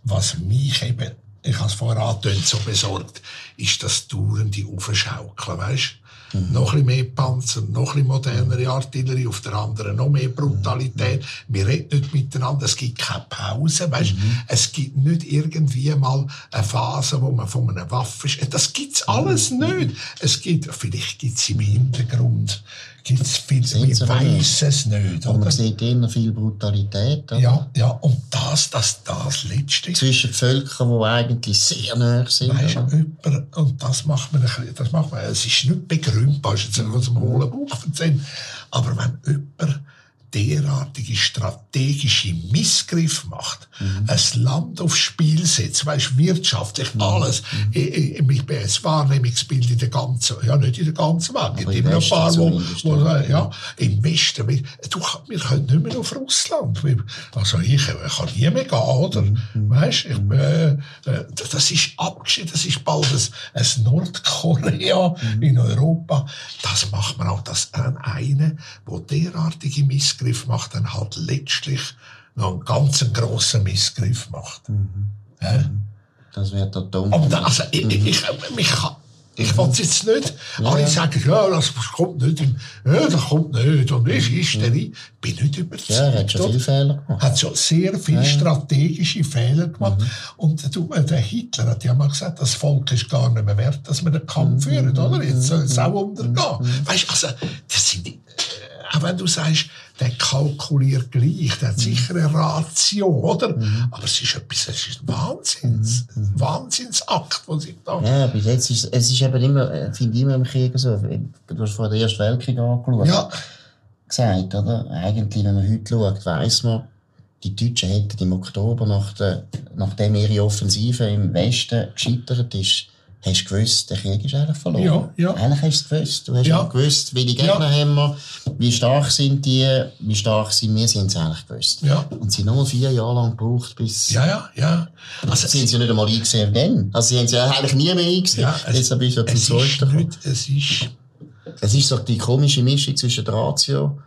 was mich eben, ich habe es vorher angetönt, so besorgt, ist das dauernde Aufschaukeln, weißt Mhm. Noch ein bisschen mehr Panzer, noch ein bisschen modernere Artillerie, auf der anderen noch mehr Brutalität. Mhm. Wir reden nicht miteinander, es gibt keine Pause, weißt? Mhm. Es gibt nicht irgendwie mal eine Phase, wo man von einer Waffe... Das gibt's alles mhm. nicht. Es gibt, vielleicht gibt's im Hintergrund gibt es viel, wir weiß es nicht. Und man sieht immer viel Brutalität. Oder? Ja, ja, und das, das, das Letzte. Zwischen Völkern, die eigentlich sehr nah sind. Weißt, jemand, und das macht man, das macht man, es ist nicht begründbar, es ist jetzt aus dem hohlen Buch erzählt, aber wenn jemand derartige strategische Missgriff macht, mhm. ein Land aufs Spiel setzt, weißt, wirtschaftlich mhm. alles. Mhm. Bin ein Wahrnehmungsbild in der ganzen, ja, nicht in der ganzen Welt. Gibt immer ein paar, wo, wo, ja, im Westen, wir, du, wir können nicht mehr auf Russland. Also ich, ich kann nie mehr gehen, oder? Mhm. Weißt, ich, äh, äh das ist abgeschieden, das ist bald ein, ein Nordkorea mhm. in Europa. Das macht man auch, das an einen, wo derartige Missgriffe Missgriff macht, dann halt letztlich noch einen ganz grossen Missgriff macht. Mhm. Ja? Das wäre der dumm. Aber also, ich, ich, ich, mich kann, ich will es jetzt nicht. Ja. Alle sagen, ja, das kommt nicht. Im, ja, das kommt nicht. Und ich ist der Ich bin nicht überzeugt. Ja, er hat schon viele Fehler gemacht. Hat schon sehr viele ja. strategische Fehler gemacht. Mhm. Und du, der Hitler hat ja mal gesagt, das Volk ist gar nicht mehr wert, dass wir den Kampf mhm. führen, oder? Jetzt soll es auch untergehen. Mhm. Weißt du, also, das sind, äh, auch wenn du sagst, der kalkuliert gleich, der hat sicher eine Ratio, oder? Mhm. Aber es ist etwas, es ist ein Wahnsinns, mhm. Wahnsinnsakt, was ich da... Ja, bis jetzt ist es ist eben immer, äh, finde ich immer im Krieg so, du hast vor der Ersten Weltkrieg angeschaut. Ja. Gesagt, oder? Eigentlich, wenn man heute schaut, weiss man, die Deutschen hätten im Oktober, nach der, nachdem ihre Offensive im Westen gescheitert ist, hast du gewusst, der Krieg ist eigentlich verloren. Ja, ja. Eigentlich hast du es gewusst. Du hast Ja. gewusst, welche Gegner Ja. haben wir, wie stark sind die, wie stark sind wir, sie haben es eigentlich gewusst. Ja. Und sie haben nochmal vier Jahre lang gebraucht, bis... Ja, ja, ja. Also, Sie haben sie ja nicht einmal eingesehen dann. Also sie haben sie ja eigentlich nie mehr eingesehen. ja, es, Jetzt bist du ja zum es ist Zweiten gekommen. nicht, es ist, Es ist so die komische Mischung zwischen der Ratio.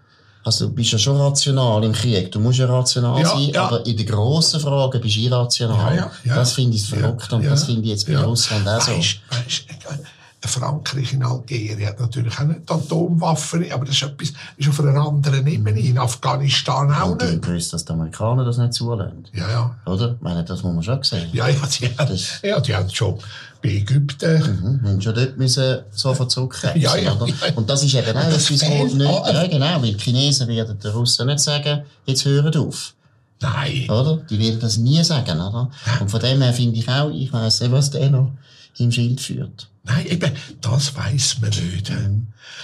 Also, du bist ja schon rational im Krieg. Du musst ja rational Ja, sein, ja. aber in den grossen Fragen bist du irrational. Ja. Das finde ich verrückt und das finde ich jetzt bei. Russland auch so. Weisst, äh, Frankreich in Algerien hat natürlich auch nicht Atomwaffen, aber das ist etwas, ist auf einer anderen Ebene. In Afghanistan auch Und nicht. gewusst, dass die Amerikaner das nicht zulassen. Ja, ja. Oder? Ich meine, das muss man schon sehen. Ja, ja, die, haben, Das- ja, die haben schon bei Ägypten. Mhm. Haben schon dort müssen sofort zurückkriegen. Ja, ja, ja. Und das ist eben auch Das etwas, fehlt nicht, ja, genau, weil die Chinesen werden den Russen nicht sagen, jetzt hören auf. Nein. Oder? Die werden das nie sagen, oder? Und von dem her finde ich auch, ich weiss nicht, was der noch im Schild führt. Nein, eben, das weiß man nicht.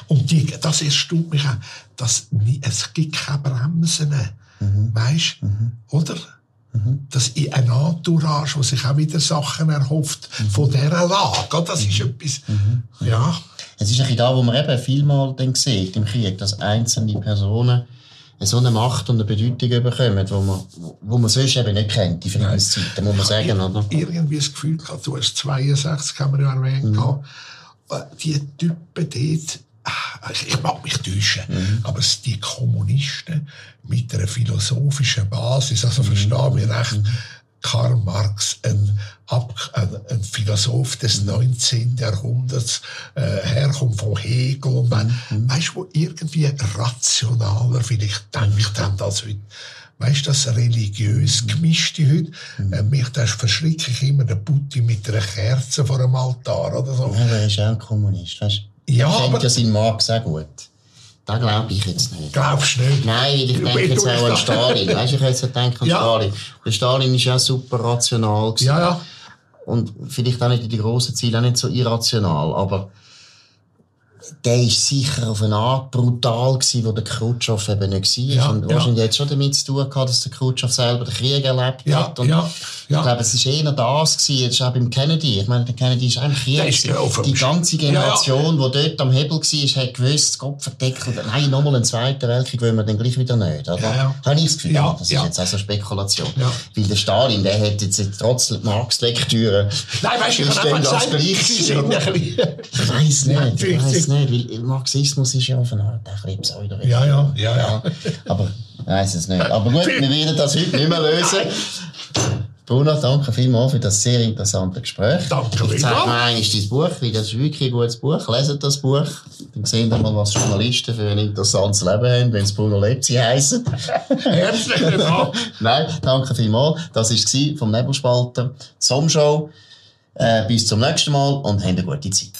Und die, das erstaunt mich auch, dass nie, es gibt keine Bremsen. Weisst Oder? Das in ein Entourage, wo sich auch wieder Sachen erhofft von dieser Lage. Das ist etwas, ja. Es ist ein da, wo man eben vielmal dann sieht im Krieg, dass einzelne Personen so eine Macht und eine Bedeutung bekommen, wo man, wo man sonst eben nicht kennt, die Friedenszeiten, muss man sagen, oder? irgendwie das Gefühl gehabt, du hast 62, haben wir ja erwähnt, gehabt, äh, die Typen dort, ah, ich, mag mich täuschen, aber es die Kommunisten mit einer philosophischen Basis, also verstehen wir recht, Karl Marx, ein, Ab ein, Philosoph des 19. Jahrhunderts, äh, herkommt von Hegel und mhm. weißt du, irgendwie rationaler vielleicht denkt haben als heute. Weißt du, das religiös gemischte heute? Äh, mich, da ist verschrecklich immer der Putin mit einer Kerze vor dem Altar oder so. Ja, er ist auch ein Kommunist, weißt du? Ja, er aber- ja seinen Marx auch gut. Da glaube ich jetzt nicht. Glaubst du nicht? Nein, weil ich denke jetzt auch an Stalin. Weißt du, ich jetzt gedacht an Ja. Stalin. Der Stalin ist ja super rational. gewesen. Ja, ja. Und vielleicht auch nicht in die grossen Ziele, auch nicht so irrational. Aber der ist sicher auf eine Art brutal gewesen, wo der Khrushchev eben nicht war. Ja, und ja. wahrscheinlich jetzt schon damit zu tun gehabt, dass der Khrushchev selber den Krieg erlebt Ja, hat. Und ja, ja. Ich glaube, es ist eher das gewesen, jetzt auch beim Kennedy. Ich meine, der Kennedy ist Krieg. Ja auf dem Die ganze Generation, die dort am Hebel war, hat gewusst, Gott verdeckelt, nein, nochmal einen zweiten Weltkrieg wollen wir dann gleich wieder nicht, oder? Ja, ja. Habe ich das Gefühl. Ja, das ja. ist jetzt auch so Spekulation. Ja. Weil der Stalin, der hat jetzt trotz Marx-Lektüre Nein, weißt du, ich kann dem einfach das sagen. Ich weiss Ja, nicht, ich weiss richtig. Nicht, weil Marxismus ist ja eine Art ein bisschen pseudo Ja, ja, ja, ja. Aber ich weiss es nicht. Aber gut, wir werden das heute nicht mehr lösen. Bruno, danke vielmals für das sehr interessante Gespräch. Danke Ich zeige mir eigentlich dein Buch, weil das ist wirklich ein gutes Buch. Leset das Buch. Dann sehen wir mal, was Journalisten für ein interessantes Leben haben, wenn es Bruno Lepsi heissen. Herzlichen Dank. Nein, danke vielmals. Das war vom Nebelspalter. Sommershow. Äh, bis zum nächsten Mal und habt eine gute Zeit.